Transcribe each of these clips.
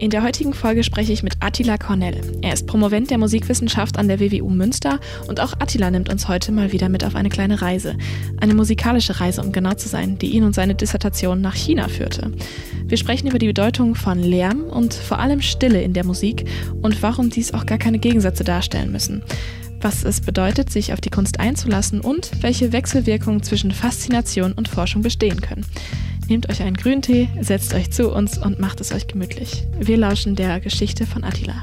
In der heutigen Folge spreche ich mit Attila Cornell. Er ist Promovent der Musikwissenschaft an der WWU Münster und auch Attila nimmt uns heute mal wieder mit auf eine kleine Reise. Eine musikalische Reise, um genau zu sein, die ihn und seine Dissertation nach China führte. Wir sprechen über die Bedeutung von Lärm und vor allem Stille in der Musik und warum dies auch gar keine Gegensätze darstellen müssen was es bedeutet, sich auf die Kunst einzulassen und welche Wechselwirkungen zwischen Faszination und Forschung bestehen können. Nehmt euch einen Grüntee, setzt euch zu uns und macht es euch gemütlich. Wir lauschen der Geschichte von Attila.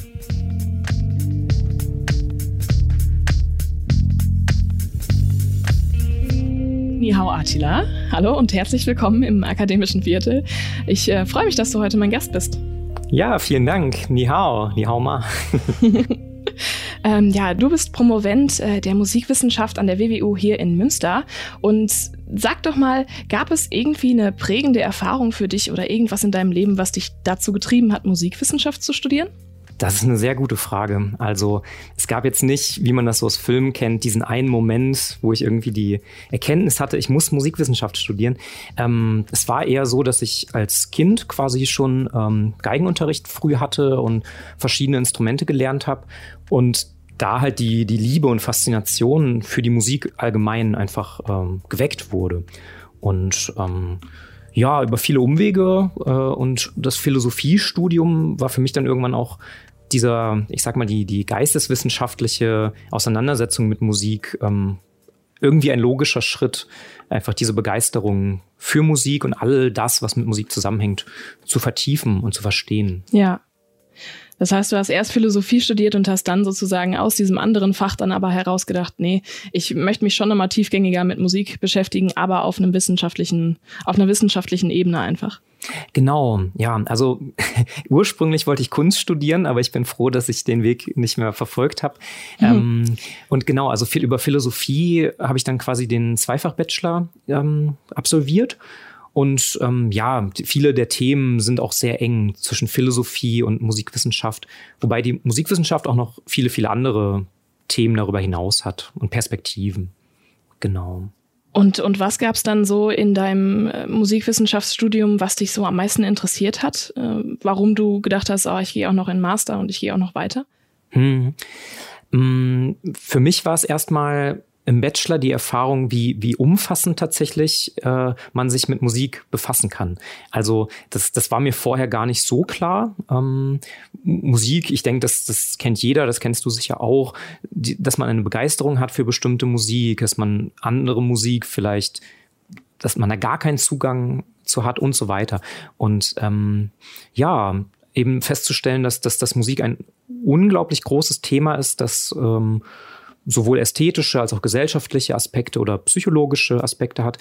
Nihau Attila. Hallo und herzlich willkommen im akademischen Viertel. Ich äh, freue mich, dass du heute mein Gast bist. Ja, vielen Dank. Nihau. Nihau ma. ähm, ja, du bist Promovent äh, der Musikwissenschaft an der WWU hier in Münster und Sag doch mal, gab es irgendwie eine prägende Erfahrung für dich oder irgendwas in deinem Leben, was dich dazu getrieben hat, Musikwissenschaft zu studieren? Das ist eine sehr gute Frage. Also es gab jetzt nicht, wie man das so aus Filmen kennt, diesen einen Moment, wo ich irgendwie die Erkenntnis hatte, ich muss Musikwissenschaft studieren. Ähm, es war eher so, dass ich als Kind quasi schon ähm, Geigenunterricht früh hatte und verschiedene Instrumente gelernt habe. Und da halt die, die Liebe und Faszination für die Musik allgemein einfach ähm, geweckt wurde. Und ähm, ja, über viele Umwege äh, und das Philosophiestudium war für mich dann irgendwann auch dieser, ich sag mal, die, die geisteswissenschaftliche Auseinandersetzung mit Musik ähm, irgendwie ein logischer Schritt, einfach diese Begeisterung für Musik und all das, was mit Musik zusammenhängt, zu vertiefen und zu verstehen. Ja, das heißt, du hast erst Philosophie studiert und hast dann sozusagen aus diesem anderen Fach dann aber herausgedacht, nee, ich möchte mich schon nochmal tiefgängiger mit Musik beschäftigen, aber auf einem wissenschaftlichen, auf einer wissenschaftlichen Ebene einfach. Genau, ja, also ursprünglich wollte ich Kunst studieren, aber ich bin froh, dass ich den Weg nicht mehr verfolgt habe. Mhm. Ähm, und genau, also viel über Philosophie habe ich dann quasi den Zweifach-Bachelor ähm, absolviert und ähm, ja, viele der Themen sind auch sehr eng zwischen Philosophie und Musikwissenschaft, wobei die Musikwissenschaft auch noch viele, viele andere Themen darüber hinaus hat und Perspektiven. Genau. Und, und was gab es dann so in deinem äh, Musikwissenschaftsstudium, was dich so am meisten interessiert hat? Äh, warum du gedacht hast, oh, ich gehe auch noch in Master und ich gehe auch noch weiter? Hm. Mm, für mich war es erstmal im Bachelor die Erfahrung, wie, wie umfassend tatsächlich äh, man sich mit Musik befassen kann. Also das, das war mir vorher gar nicht so klar. Ähm, Musik, ich denke, das, das kennt jeder, das kennst du sicher auch, die, dass man eine Begeisterung hat für bestimmte Musik, dass man andere Musik vielleicht, dass man da gar keinen Zugang zu hat und so weiter. Und ähm, ja, eben festzustellen, dass, dass das Musik ein unglaublich großes Thema ist, das ähm, sowohl ästhetische als auch gesellschaftliche Aspekte oder psychologische Aspekte hat.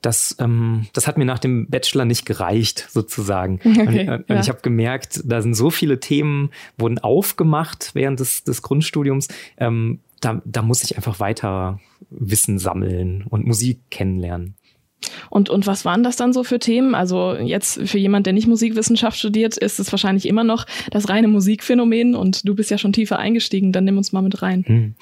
Das, ähm, das hat mir nach dem Bachelor nicht gereicht, sozusagen. Okay, und, und ja. ich habe gemerkt, da sind so viele Themen, wurden aufgemacht während des, des Grundstudiums. Ähm, da, da muss ich einfach weiter Wissen sammeln und Musik kennenlernen. Und, und was waren das dann so für Themen? Also jetzt für jemand, der nicht Musikwissenschaft studiert, ist es wahrscheinlich immer noch das reine Musikphänomen und du bist ja schon tiefer eingestiegen, dann nimm uns mal mit rein. Hm.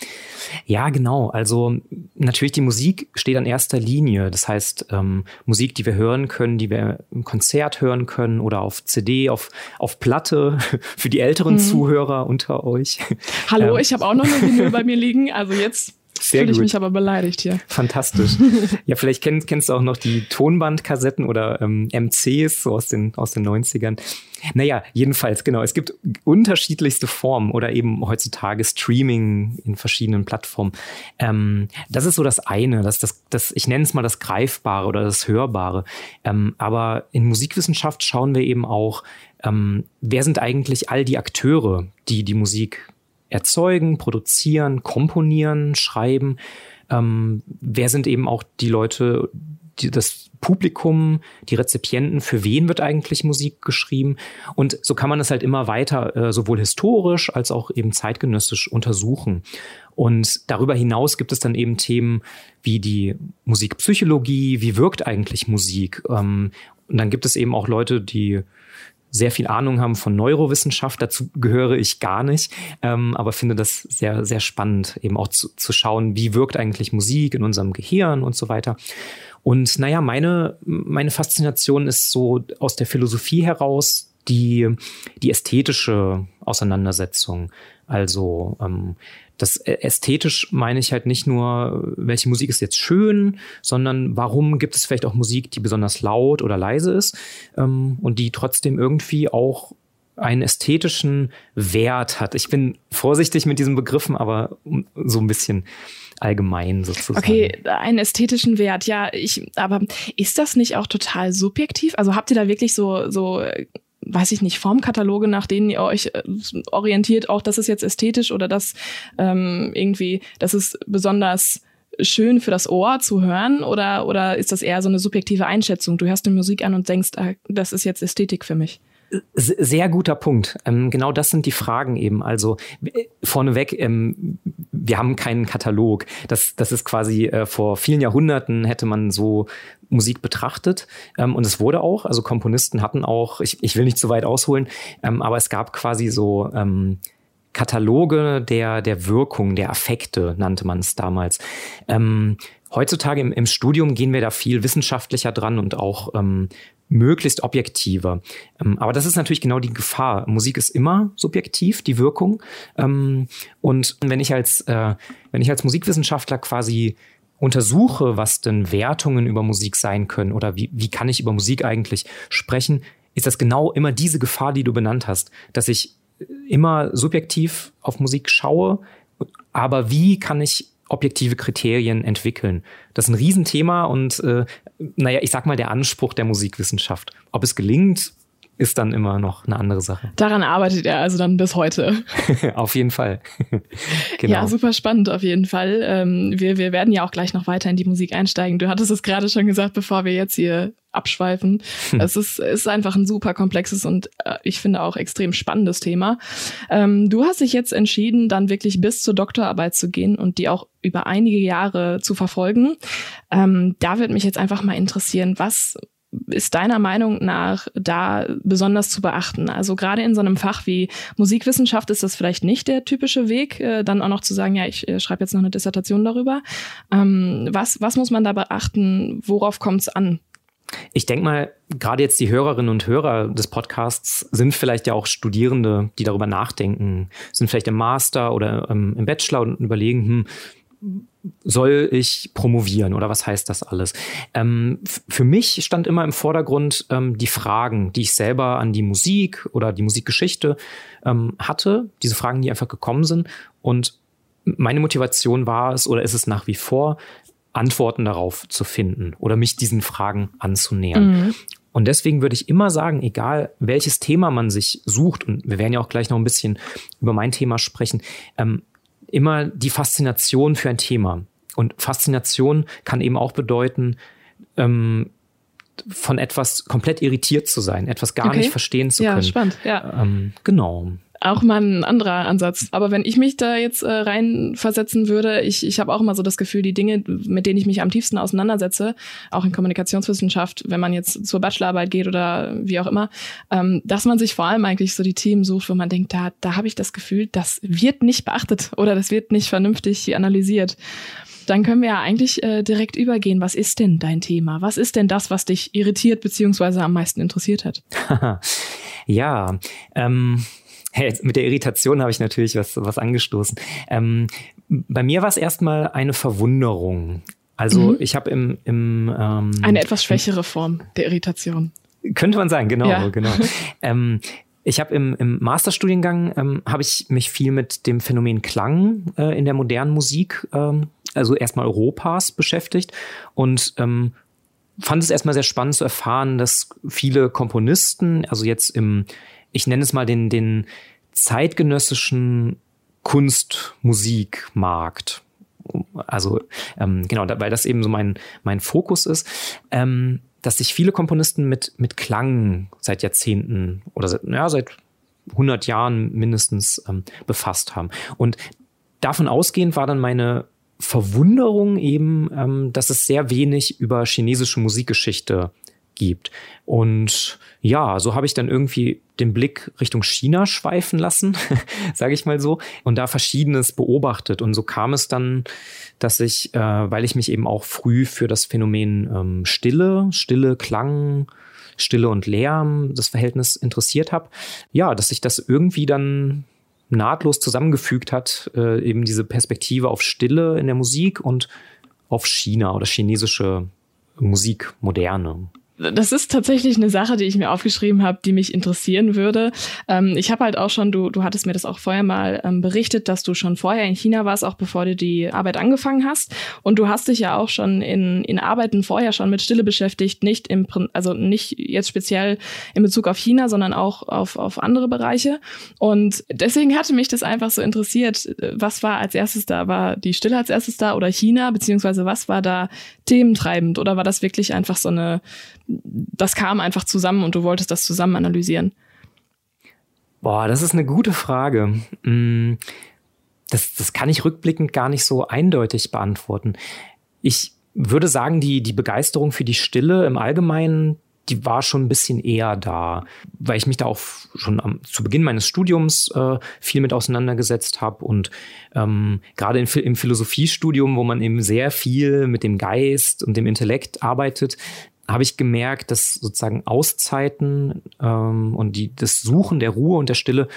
Ja, genau. Also natürlich die Musik steht an erster Linie. Das heißt, ähm, Musik, die wir hören können, die wir im Konzert hören können oder auf CD, auf, auf Platte für die älteren hm. Zuhörer unter euch. Hallo, ähm. ich habe auch noch eine Vinyl bei mir liegen. Also jetzt sehr Fühle ich mich aber beleidigt hier. Fantastisch. ja, vielleicht kennst, kennst du auch noch die Tonbandkassetten oder ähm, MCs so aus den, aus den 90ern. Naja, jedenfalls, genau. Es gibt unterschiedlichste Formen oder eben heutzutage Streaming in verschiedenen Plattformen. Ähm, das ist so das eine, das, das, das, ich nenne es mal das Greifbare oder das Hörbare. Ähm, aber in Musikwissenschaft schauen wir eben auch, ähm, wer sind eigentlich all die Akteure, die die Musik erzeugen, produzieren, komponieren, schreiben. Ähm, wer sind eben auch die Leute, die, das Publikum, die Rezipienten, für wen wird eigentlich Musik geschrieben? Und so kann man es halt immer weiter äh, sowohl historisch als auch eben zeitgenössisch untersuchen. Und darüber hinaus gibt es dann eben Themen wie die Musikpsychologie, wie wirkt eigentlich Musik? Ähm, und dann gibt es eben auch Leute, die sehr viel Ahnung haben von Neurowissenschaft. Dazu gehöre ich gar nicht, ähm, aber finde das sehr, sehr spannend, eben auch zu, zu schauen, wie wirkt eigentlich Musik in unserem Gehirn und so weiter. Und naja, meine, meine Faszination ist so aus der Philosophie heraus die, die ästhetische Auseinandersetzung. Also ähm, das ästhetisch meine ich halt nicht nur, welche Musik ist jetzt schön, sondern warum gibt es vielleicht auch Musik, die besonders laut oder leise ist ähm, und die trotzdem irgendwie auch einen ästhetischen Wert hat. Ich bin vorsichtig mit diesen Begriffen, aber so ein bisschen allgemein sozusagen. Okay, einen ästhetischen Wert, ja, ich, aber ist das nicht auch total subjektiv? Also habt ihr da wirklich so, so weiß ich nicht, Formkataloge, nach denen ihr euch äh, orientiert, auch das ist jetzt ästhetisch oder das ähm, irgendwie, das ist besonders schön für das Ohr zu hören oder, oder ist das eher so eine subjektive Einschätzung? Du hörst die Musik an und denkst, ah, das ist jetzt Ästhetik für mich. Sehr guter Punkt. Ähm, genau das sind die Fragen eben. Also äh, vorneweg, ähm, wir haben keinen Katalog. Das, das ist quasi äh, vor vielen Jahrhunderten hätte man so Musik betrachtet. Ähm, und es wurde auch, also Komponisten hatten auch, ich, ich will nicht zu weit ausholen, aber es gab quasi so Kataloge der, der Wirkung, der Affekte, nannte man es damals. Heutzutage im, im Studium gehen wir da viel wissenschaftlicher dran und auch möglichst objektiver. Ähm, aber das ist natürlich genau die Gefahr. Musik ist immer subjektiv, die Wirkung. Ähm, und wenn ich als, äh, wenn ich als Musikwissenschaftler quasi untersuche, was denn Wertungen über Musik sein können oder wie, wie kann ich über Musik eigentlich sprechen, ist das genau immer diese Gefahr, die du benannt hast, dass ich immer subjektiv auf Musik schaue, aber wie kann ich objektive Kriterien entwickeln. Das ist ein Riesenthema und äh, naja, ich sag mal der Anspruch der Musikwissenschaft. Ob es gelingt, ist dann immer noch eine andere Sache. Daran arbeitet er also dann bis heute. auf jeden Fall. genau. Ja, super spannend auf jeden Fall. Ähm, wir, wir werden ja auch gleich noch weiter in die Musik einsteigen. Du hattest es gerade schon gesagt, bevor wir jetzt hier abschweifen. Hm. Es ist, ist einfach ein super komplexes und äh, ich finde auch extrem spannendes Thema. Ähm, du hast dich jetzt entschieden, dann wirklich bis zur Doktorarbeit zu gehen und die auch über einige Jahre zu verfolgen. Ähm, da wird mich jetzt einfach mal interessieren, was ist deiner Meinung nach da besonders zu beachten? Also gerade in so einem Fach wie Musikwissenschaft ist das vielleicht nicht der typische Weg, äh, dann auch noch zu sagen, ja, ich äh, schreibe jetzt noch eine Dissertation darüber. Ähm, was, was muss man da beachten? Worauf kommt es an? Ich denke mal, gerade jetzt die Hörerinnen und Hörer des Podcasts sind vielleicht ja auch Studierende, die darüber nachdenken, sind vielleicht im Master oder ähm, im Bachelor und überlegen, hm, soll ich promovieren oder was heißt das alles? Ähm, für mich stand immer im Vordergrund ähm, die Fragen, die ich selber an die Musik oder die Musikgeschichte ähm, hatte, diese Fragen, die einfach gekommen sind. Und meine Motivation war es oder ist es nach wie vor, Antworten darauf zu finden oder mich diesen Fragen anzunähern. Mhm. Und deswegen würde ich immer sagen, egal welches Thema man sich sucht, und wir werden ja auch gleich noch ein bisschen über mein Thema sprechen, ähm, immer die Faszination für ein Thema. Und Faszination kann eben auch bedeuten, ähm, von etwas komplett irritiert zu sein, etwas gar okay. nicht verstehen zu können. Ja, spannend, ja. Ähm, genau auch mal ein anderer Ansatz. Aber wenn ich mich da jetzt äh, reinversetzen würde, ich, ich habe auch immer so das Gefühl, die Dinge, mit denen ich mich am tiefsten auseinandersetze, auch in Kommunikationswissenschaft, wenn man jetzt zur Bachelorarbeit geht oder wie auch immer, ähm, dass man sich vor allem eigentlich so die Themen sucht, wo man denkt, da, da habe ich das Gefühl, das wird nicht beachtet oder das wird nicht vernünftig analysiert. Dann können wir ja eigentlich äh, direkt übergehen. Was ist denn dein Thema? Was ist denn das, was dich irritiert beziehungsweise am meisten interessiert hat? ja, ähm, Hey, mit der Irritation habe ich natürlich was, was angestoßen. Ähm, bei mir war es erstmal eine Verwunderung. Also mhm. ich habe im, im ähm, eine etwas schwächere Form der Irritation. Könnte man sagen, genau, ja. genau. ähm, ich habe im, im Masterstudiengang ähm, habe ich mich viel mit dem Phänomen Klang äh, in der modernen Musik, ähm, also erstmal Europas beschäftigt und ähm, fand es erstmal sehr spannend zu erfahren, dass viele Komponisten, also jetzt im ich nenne es mal den, den zeitgenössischen Kunstmusikmarkt Also ähm, genau, weil das eben so mein, mein Fokus ist, ähm, dass sich viele Komponisten mit, mit Klang seit Jahrzehnten oder seit, ja, seit 100 Jahren mindestens ähm, befasst haben. Und davon ausgehend war dann meine Verwunderung eben, ähm, dass es sehr wenig über chinesische Musikgeschichte gibt. Und ja, so habe ich dann irgendwie den Blick Richtung China schweifen lassen, sage ich mal so, und da verschiedenes beobachtet. Und so kam es dann, dass ich, äh, weil ich mich eben auch früh für das Phänomen ähm, Stille, Stille, Klang, Stille und Lärm, das Verhältnis interessiert habe, ja, dass sich das irgendwie dann nahtlos zusammengefügt hat, äh, eben diese Perspektive auf Stille in der Musik und auf China oder chinesische Musik, moderne das ist tatsächlich eine Sache, die ich mir aufgeschrieben habe, die mich interessieren würde. Ähm, ich habe halt auch schon, du, du hattest mir das auch vorher mal ähm, berichtet, dass du schon vorher in China warst, auch bevor du die Arbeit angefangen hast. Und du hast dich ja auch schon in, in Arbeiten vorher schon mit Stille beschäftigt, nicht im, also nicht jetzt speziell in Bezug auf China, sondern auch auf, auf andere Bereiche. Und deswegen hatte mich das einfach so interessiert. Was war als erstes da? War die Stille als erstes da oder China? Beziehungsweise was war da thementreibend? Oder war das wirklich einfach so eine das kam einfach zusammen und du wolltest das zusammen analysieren? Boah, das ist eine gute Frage. Mm, das, das kann ich rückblickend gar nicht so eindeutig beantworten. Ich würde sagen, die, die Begeisterung für die Stille im Allgemeinen, die war schon ein bisschen eher da, weil ich mich da auch schon am, zu Beginn meines Studiums äh, viel mit auseinandergesetzt habe und ähm, gerade im Philosophiestudium, wo man eben sehr viel mit dem Geist und dem Intellekt arbeitet, habe ich gemerkt, dass sozusagen Auszeiten ähm, und die, das Suchen der Ruhe und der Stille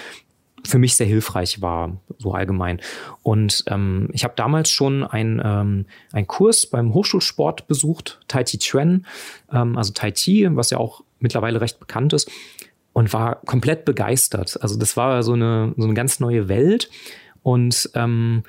für mich sehr hilfreich war, so allgemein. Und ähm, ich habe damals schon ein, ähm, einen Kurs beim Hochschulsport besucht, Tai Chi Chuan, ähm, also Tai Chi, was ja auch mittlerweile recht bekannt ist, und war komplett begeistert. Also das war so eine, so eine ganz neue Welt. Und ähm,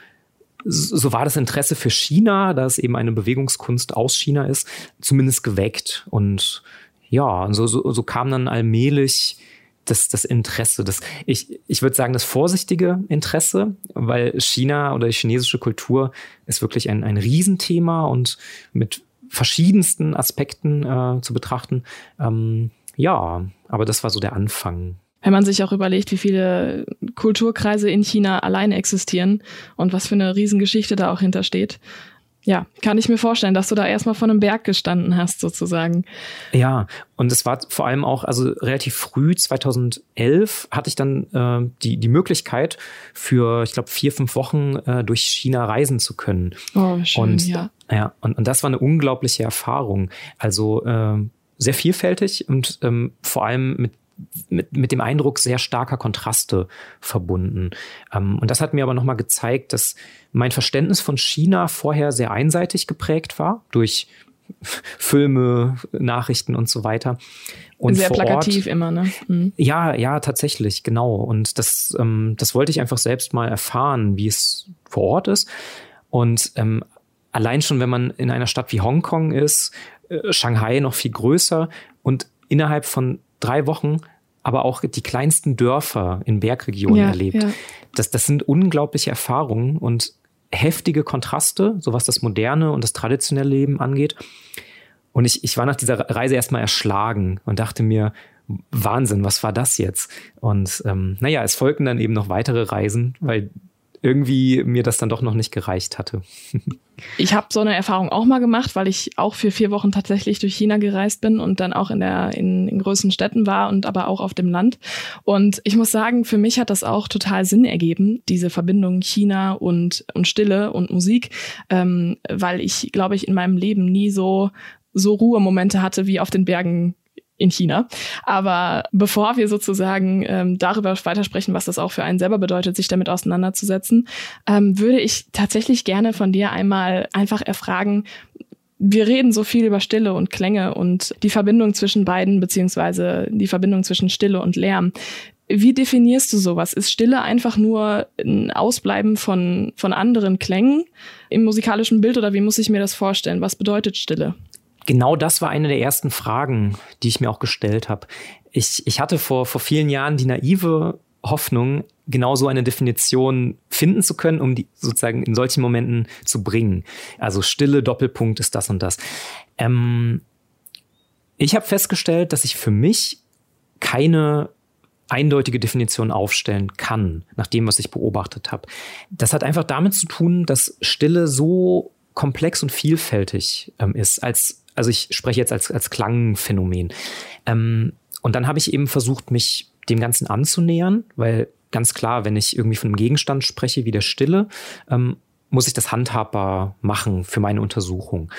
so war das Interesse für China, da es eben eine Bewegungskunst aus China ist, zumindest geweckt. Und ja, so, so, so kam dann allmählich das, das Interesse, das, ich, ich würde sagen, das vorsichtige Interesse, weil China oder die chinesische Kultur ist wirklich ein, ein Riesenthema und mit verschiedensten Aspekten äh, zu betrachten. Ähm, ja, aber das war so der Anfang wenn man sich auch überlegt, wie viele Kulturkreise in China alleine existieren und was für eine Riesengeschichte da auch hintersteht. Ja, kann ich mir vorstellen, dass du da erstmal von einem Berg gestanden hast, sozusagen. Ja, und es war vor allem auch, also relativ früh, 2011, hatte ich dann äh, die, die Möglichkeit, für, ich glaube, vier, fünf Wochen äh, durch China reisen zu können. Oh, schön, und, ja. Ja, und, und das war eine unglaubliche Erfahrung. Also äh, sehr vielfältig und ähm, vor allem mit mit, mit dem Eindruck sehr starker Kontraste verbunden. Ähm, und das hat mir aber nochmal gezeigt, dass mein Verständnis von China vorher sehr einseitig geprägt war durch Filme, Nachrichten und so weiter. Und sehr plakativ Ort, immer, ne? Mhm. Ja, ja, tatsächlich, genau. Und das, ähm, das wollte ich einfach selbst mal erfahren, wie es vor Ort ist. Und ähm, allein schon, wenn man in einer Stadt wie Hongkong ist, äh, Shanghai noch viel größer und innerhalb von drei Wochen aber auch die kleinsten Dörfer in Bergregionen ja, erlebt. Ja. Das, das sind unglaubliche Erfahrungen und heftige Kontraste, so was das moderne und das traditionelle Leben angeht. Und ich, ich war nach dieser Reise erstmal erschlagen und dachte mir, Wahnsinn, was war das jetzt? Und ähm, naja, es folgten dann eben noch weitere Reisen, weil irgendwie mir das dann doch noch nicht gereicht hatte. ich habe so eine Erfahrung auch mal gemacht, weil ich auch für vier Wochen tatsächlich durch China gereist bin und dann auch in der in, in größeren Städten war und aber auch auf dem Land. Und ich muss sagen, für mich hat das auch total Sinn ergeben, diese Verbindung China und und Stille und Musik, ähm, weil ich glaube ich in meinem Leben nie so so Ruhemomente hatte wie auf den Bergen in China. Aber bevor wir sozusagen ähm, darüber weitersprechen, was das auch für einen selber bedeutet, sich damit auseinanderzusetzen, ähm, würde ich tatsächlich gerne von dir einmal einfach erfragen, wir reden so viel über Stille und Klänge und die Verbindung zwischen beiden, beziehungsweise die Verbindung zwischen Stille und Lärm. Wie definierst du sowas? Ist Stille einfach nur ein Ausbleiben von, von anderen Klängen im musikalischen Bild oder wie muss ich mir das vorstellen? Was bedeutet Stille? Genau das war eine der ersten Fragen, die ich mir auch gestellt habe. Ich, ich hatte vor, vor vielen Jahren die naive Hoffnung, genau so eine Definition finden zu können, um die sozusagen in solchen Momenten zu bringen. Also Stille, Doppelpunkt ist das und das. Ähm, ich habe festgestellt, dass ich für mich keine eindeutige Definition aufstellen kann, nach dem, was ich beobachtet habe. Das hat einfach damit zu tun, dass Stille so komplex und vielfältig ähm, ist, als, also ich spreche jetzt als, als Klangphänomen. Ähm, und dann habe ich eben versucht, mich dem Ganzen anzunähern, weil ganz klar, wenn ich irgendwie von einem Gegenstand spreche, wie der Stille, ähm, muss ich das handhabbar machen für meine Untersuchung.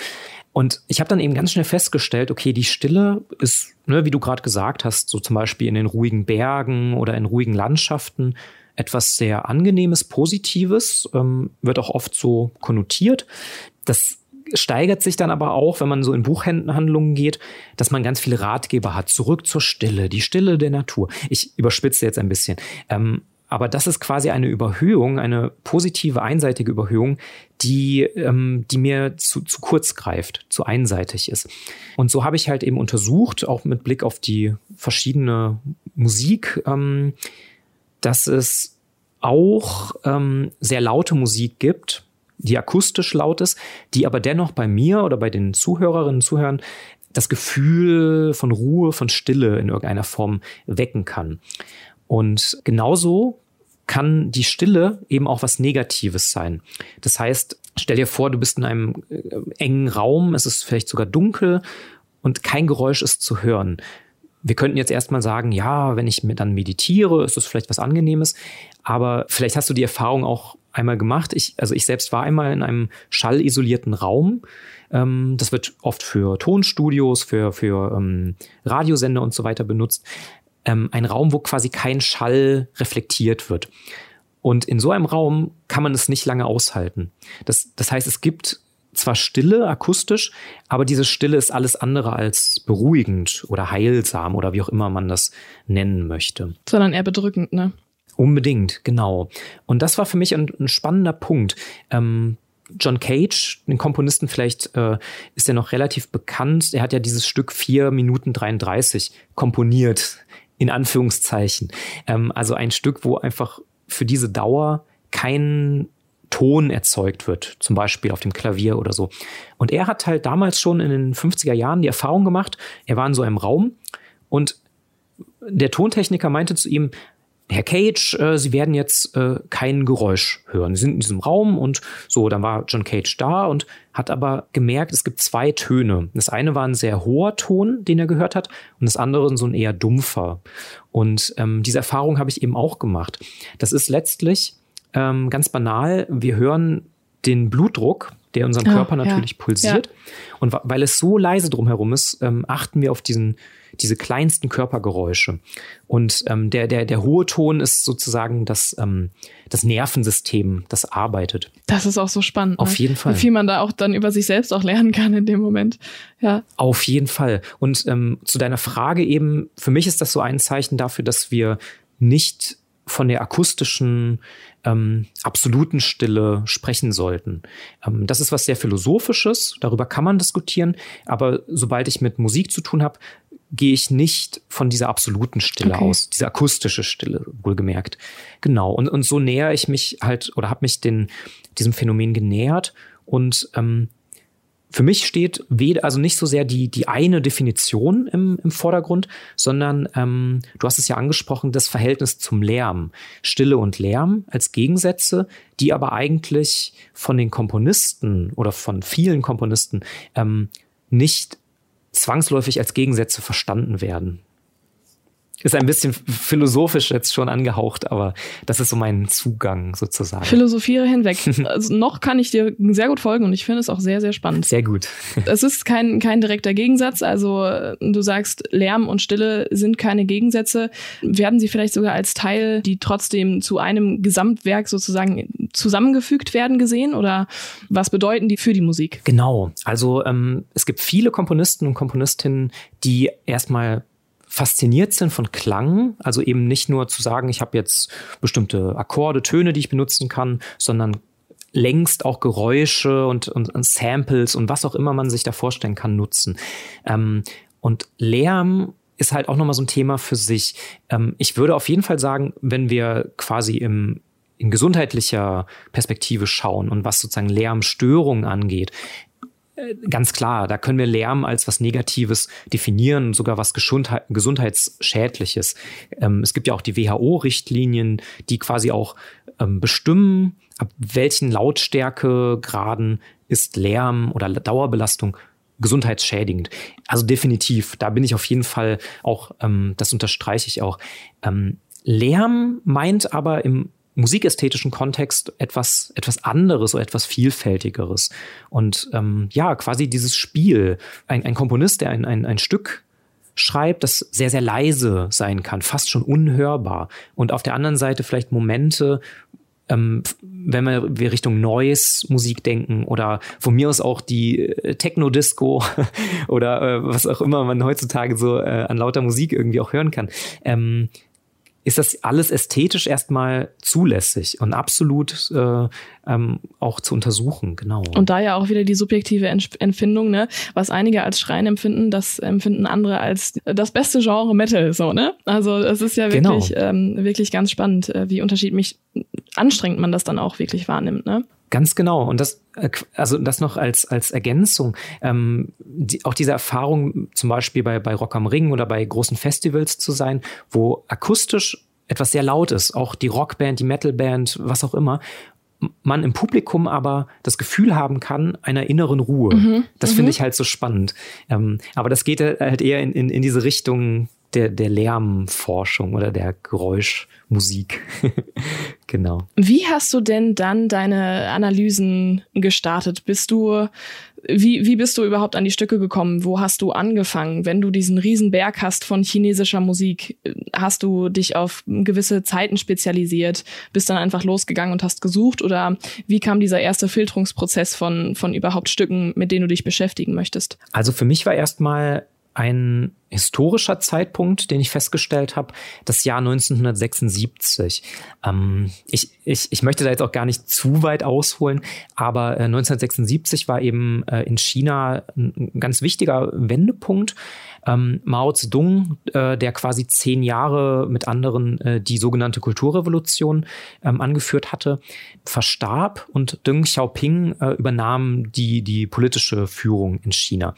Und ich habe dann eben ganz schnell festgestellt, okay, die Stille ist, ne, wie du gerade gesagt hast, so zum Beispiel in den ruhigen Bergen oder in ruhigen Landschaften etwas sehr Angenehmes, Positives, ähm, wird auch oft so konnotiert. Das steigert sich dann aber auch, wenn man so in Buchhandlungen geht, dass man ganz viele Ratgeber hat. Zurück zur Stille, die Stille der Natur. Ich überspitze jetzt ein bisschen. Ähm, aber das ist quasi eine Überhöhung, eine positive, einseitige Überhöhung, die, ähm, die mir zu, zu kurz greift, zu einseitig ist. Und so habe ich halt eben untersucht, auch mit Blick auf die verschiedene Musik, ähm, dass es auch ähm, sehr laute Musik gibt, die akustisch laut ist, die aber dennoch bei mir oder bei den Zuhörerinnen und Zuhörern das Gefühl von Ruhe, von Stille in irgendeiner Form wecken kann. Und genauso kann die Stille eben auch was Negatives sein. Das heißt, stell dir vor, du bist in einem äh, engen Raum, es ist vielleicht sogar dunkel und kein Geräusch ist zu hören. Wir könnten jetzt erstmal sagen, ja, wenn ich mir dann meditiere, ist das vielleicht was Angenehmes. Aber vielleicht hast du die Erfahrung auch einmal gemacht. Ich, also ich selbst war einmal in einem schallisolierten Raum. Ähm, das wird oft für Tonstudios, für, für ähm, Radiosender und so weiter benutzt ähm, ein Raum, wo quasi kein Schall reflektiert wird. Und in so einem Raum kann man es nicht lange aushalten. Das, das heißt, es gibt zwar Stille akustisch, aber diese Stille ist alles andere als beruhigend oder heilsam oder wie auch immer man das nennen möchte. Sondern eher bedrückend, ne? Unbedingt, genau. Und das war für mich ein, ein spannender Punkt. Ähm, John Cage, den Komponisten, vielleicht äh, ist er noch relativ bekannt. Er hat ja dieses Stück 4 Minuten 33 komponiert in Anführungszeichen. Ähm, also ein Stück, wo einfach für diese Dauer kein Ton erzeugt wird, zum Beispiel auf dem Klavier oder so. Und er hat halt damals schon in den 50er Jahren die Erfahrung gemacht, er war in so einem Raum und der Tontechniker meinte zu ihm, Herr Cage, äh, Sie werden jetzt äh, kein Geräusch hören. Sie sind in diesem Raum und so, dann war John Cage da und hat aber gemerkt, es gibt zwei Töne. Das eine war ein sehr hoher Ton, den er gehört hat, und das andere so ein eher dumpfer. Und ähm, diese Erfahrung habe ich eben auch gemacht. Das ist letztlich ähm, ganz banal. Wir hören den Blutdruck, der unserem oh, Körper natürlich ja. pulsiert. Ja. Und weil es so leise drumherum ist, ähm, achten wir auf diesen diese kleinsten Körpergeräusche. Und ähm, der, der, der hohe Ton ist sozusagen das, ähm, das Nervensystem, das arbeitet. Das ist auch so spannend. Auf ne? jeden Fall. Wie viel man da auch dann über sich selbst auch lernen kann in dem Moment. Ja. Auf jeden Fall. Und ähm, zu deiner Frage eben, für mich ist das so ein Zeichen dafür, dass wir nicht von der akustischen ähm, absoluten Stille sprechen sollten. Ähm, das ist was sehr Philosophisches, darüber kann man diskutieren, aber sobald ich mit Musik zu tun habe, gehe ich nicht von dieser absoluten Stille okay. aus, diese akustische Stille, wohlgemerkt. Genau. Und, und so näher ich mich halt oder habe mich den, diesem Phänomen genähert. Und ähm, für mich steht weder, also nicht so sehr die, die eine Definition im, im Vordergrund, sondern ähm, du hast es ja angesprochen, das Verhältnis zum Lärm. Stille und Lärm als Gegensätze, die aber eigentlich von den Komponisten oder von vielen Komponisten ähm, nicht zwangsläufig als Gegensätze verstanden werden. Ist ein bisschen philosophisch jetzt schon angehaucht, aber das ist so mein Zugang sozusagen. Philosophiere hinweg. also noch kann ich dir sehr gut folgen und ich finde es auch sehr, sehr spannend. Sehr gut. es ist kein, kein direkter Gegensatz. Also du sagst, Lärm und Stille sind keine Gegensätze. Werden sie vielleicht sogar als Teil, die trotzdem zu einem Gesamtwerk sozusagen zusammengefügt werden, gesehen? Oder was bedeuten die für die Musik? Genau. Also ähm, es gibt viele Komponisten und Komponistinnen, die erstmal fasziniert sind von Klang, also eben nicht nur zu sagen, ich habe jetzt bestimmte Akkorde, Töne, die ich benutzen kann, sondern längst auch Geräusche und, und, und Samples und was auch immer man sich da vorstellen kann, nutzen. Ähm, und Lärm ist halt auch nochmal so ein Thema für sich. Ähm, ich würde auf jeden Fall sagen, wenn wir quasi im in gesundheitlicher Perspektive schauen und was sozusagen Lärmstörungen angeht, ganz klar, da können wir Lärm als was Negatives definieren, sogar was Gesundheit, Gesundheitsschädliches. Ähm, es gibt ja auch die WHO-Richtlinien, die quasi auch ähm, bestimmen, ab welchen Lautstärkegraden ist Lärm oder Dauerbelastung gesundheitsschädigend. Also definitiv, da bin ich auf jeden Fall auch, ähm, das unterstreiche ich auch. Ähm, Lärm meint aber im musikästhetischen Kontext etwas, etwas anderes oder etwas Vielfältigeres. Und ähm, ja, quasi dieses Spiel, ein, ein Komponist, der ein, ein, ein Stück schreibt, das sehr, sehr leise sein kann, fast schon unhörbar. Und auf der anderen Seite vielleicht Momente, ähm, wenn wir, wir Richtung Noise-Musik denken oder von mir aus auch die äh, Techno-Disco oder äh, was auch immer man heutzutage so äh, an lauter Musik irgendwie auch hören kann. Ähm, ist das alles ästhetisch erstmal zulässig und absolut äh, ähm, auch zu untersuchen, genau. Und da ja auch wieder die subjektive Empfindung, ne? Was einige als Schreien empfinden, das empfinden andere als das beste Genre Metal, so, ne? Also es ist ja wirklich, genau. ähm, wirklich ganz spannend, äh, wie unterschiedlich anstrengend man das dann auch wirklich wahrnimmt, ne? Ganz genau. Und das, äh, also das noch als, als Ergänzung. Ähm, die, auch diese Erfahrung, zum Beispiel bei, bei Rock am Ring oder bei großen Festivals zu sein, wo akustisch etwas sehr laut ist, auch die Rockband, die Metalband, was auch immer, man im Publikum aber das Gefühl haben kann einer inneren Ruhe. Mhm. Das mhm. finde ich halt so spannend. Ähm, aber das geht halt eher in, in, in diese Richtung der, der Lärmforschung oder der Geräuschmusik. genau. Wie hast du denn dann deine Analysen gestartet? Bist du, wie, wie bist du überhaupt an die Stücke gekommen? Wo hast du angefangen? Wenn du diesen Riesenberg hast von chinesischer Musik, hast du dich auf gewisse Zeiten spezialisiert, bist dann einfach losgegangen und hast gesucht? Oder wie kam dieser erste Filterungsprozess von, von überhaupt Stücken, mit denen du dich beschäftigen möchtest? Also für mich war erstmal ein historischer Zeitpunkt, den ich festgestellt habe, das Jahr 1976. Ähm, ich, ich, ich möchte da jetzt auch gar nicht zu weit ausholen, aber äh, 1976 war eben äh, in China ein ganz wichtiger Wendepunkt. Ähm, Mao Zedong, äh, der quasi zehn Jahre mit anderen äh, die sogenannte Kulturrevolution ähm, angeführt hatte, verstarb und Deng Xiaoping äh, übernahm die, die politische Führung in China.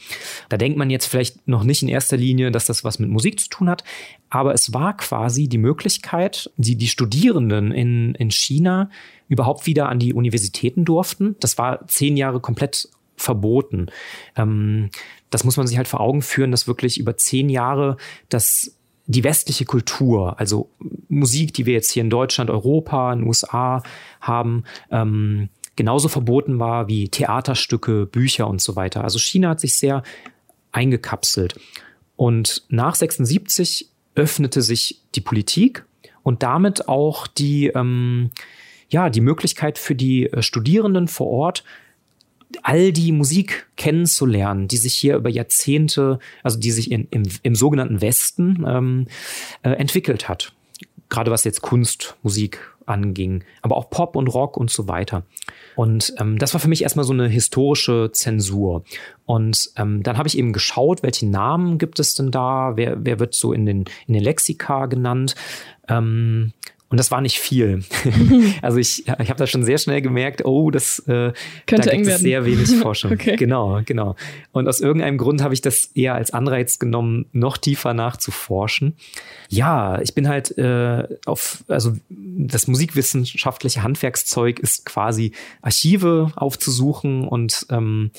Da denkt man jetzt vielleicht noch nicht in erster Linie, dass das was mit Musik zu tun hat, aber es war quasi die Möglichkeit, die, die Studierenden in, in China überhaupt wieder an die Universitäten durften. Das war zehn Jahre komplett verboten. Ähm, das muss man sich halt vor Augen führen, dass wirklich über zehn Jahre das die westliche Kultur, also Musik, die wir jetzt hier in Deutschland, Europa, in den USA haben, ähm, genauso verboten war wie Theaterstücke, Bücher und so weiter. Also China hat sich sehr eingekapselt. Und nach 76 öffnete sich die Politik und damit auch die, ähm, ja, die Möglichkeit für die äh, Studierenden vor Ort, all die Musik kennenzulernen, die sich hier über Jahrzehnte, also die sich in, im, im sogenannten Westen ähm, äh, entwickelt hat. Gerade was jetzt Kunst, Musik anging, aber auch Pop und Rock und so weiter. Und ähm, das war für mich erstmal so eine historische Zensur. Und ähm, dann habe ich eben geschaut, welche Namen gibt es denn da, wer, wer wird so in den, in den Lexika genannt. Ähm, und das war nicht viel. also ich, ich habe da schon sehr schnell gemerkt, oh, das äh, könnte da gibt es sehr wenig Forschung. okay. Genau, genau. Und aus irgendeinem Grund habe ich das eher als Anreiz genommen, noch tiefer nachzuforschen. Ja, ich bin halt äh, auf, also das musikwissenschaftliche Handwerkszeug ist quasi Archive aufzusuchen und ähm,